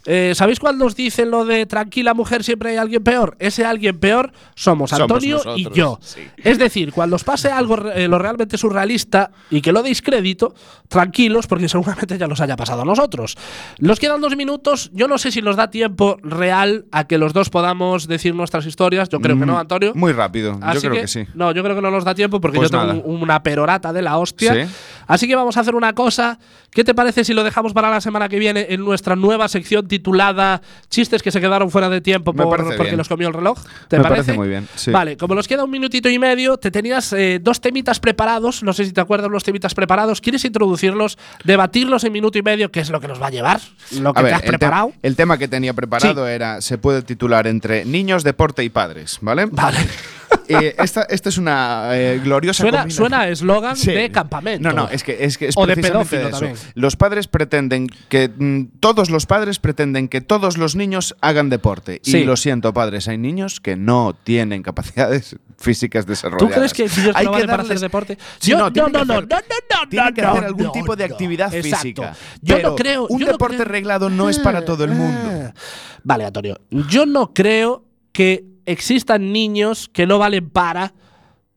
eh, ¿Sabéis cuando os dicen lo de tranquila mujer siempre hay alguien peor? Ese alguien peor somos Somos Antonio y yo. sí. Es decir, cuando os pase algo eh, lo realmente surrealista y que lo deis crédito, tranquilos porque seguramente ya nos haya pasado a nosotros. Nos quedan dos minutos. Yo no sé si nos da tiempo real a que los dos podamos decir nuestras historias. Yo creo que no, Mm, Antonio. Muy rápido, yo creo que, sí. No, yo creo que no nos da tiempo porque Pues yo tengo nada. un- una perorata de la hostia. Sí. Así que vamos a hacer una cosa. ¿Qué te parece si lo dejamos para la semana que viene en nuestra nueva sección titulada Chistes que se quedaron fuera de tiempo por- porque bien. los comió el reloj? ¿Te Me parece? parece muy bien, sí. Vale, como nos queda un minutito y medio, te tenías eh, dos temitas preparados. No sé si te acuerdas los temitas preparados. ¿Quieres introducirlos, debatirlos en minuto y medio? ¿Qué es lo que nos va a llevar? ¿Lo que A ver, te has el, te- preparado? el tema que tenía preparado era, se puede titular entre niños, deporte y padres, ¿vale? Vale. Eh, esta, esta es una eh, gloriosa Suena combinación. suena eslogan Sí. de campamento. No, no, es que es, que es O de precisamente pedófilo eso. también. Los padres pretenden que mm, todos los padres pretenden que todos los niños hagan deporte. Sí. Y lo siento, padres, hay niños que no tienen capacidades (laughs) físicas ¿Tú desarrolladas. crees que niños Hay no darles- hacer deporte? Sí, Yo- no, no, no, que no, hacer- no, no, no, tienen que no, hacer algún tipo de actividad Exacto. física. Yo Pero no creo. Un yo deporte creo- reglado no es para todo el mundo. Ah. Vale, Antonio. Yo no creo que existan niños que no valen para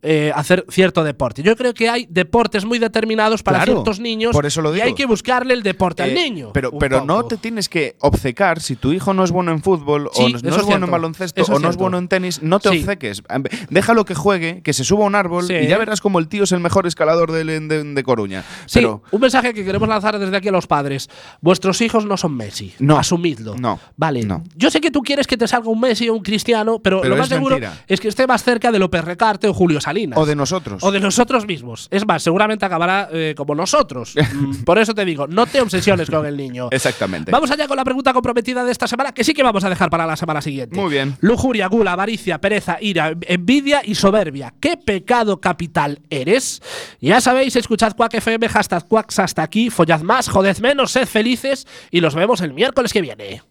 eh, hacer cierto deporte. Yo creo que hay deportes muy determinados para Claro, ciertos niños por eso lo y digo. hay que buscarle el deporte al Eh, niño. Pero, pero no te tienes que obcecar si tu hijo no es bueno en fútbol Sí, o no, es bueno cierto. en baloncesto Eso o no es bueno en tenis, no te Sí. obceques. Déjalo que juegue, que se suba a un árbol Sí. y ya verás como el tío es el mejor escalador de, de- de Coruña. Sí, Pero un mensaje que queremos lanzar desde aquí a los padres. Vuestros hijos no son Messi. No. Asumidlo. No. Vale. No. Yo sé que tú quieres que te salga un Messi o un Cristiano, pero, Pero lo más seguro mentira. es que esté más cerca de López Recarte o Julio Salinas. O de nosotros. O de nosotros mismos. Es más, seguramente acabará eh, como nosotros. (laughs) Mm, Por eso te digo, no te obsesiones con el niño. (laughs) Exactamente. Vamos allá con la pregunta comprometida de esta semana, que sí que vamos a dejar para la semana siguiente. Muy bien. Lujuria, gula, avaricia, pereza, ira, envidia y soberbia. ¿Qué pecado capital eres? Ya sabéis, escuchad Quack FM, hashtag Quacks hasta aquí, follad más, joded menos, sed felices y los vemos el miércoles que viene.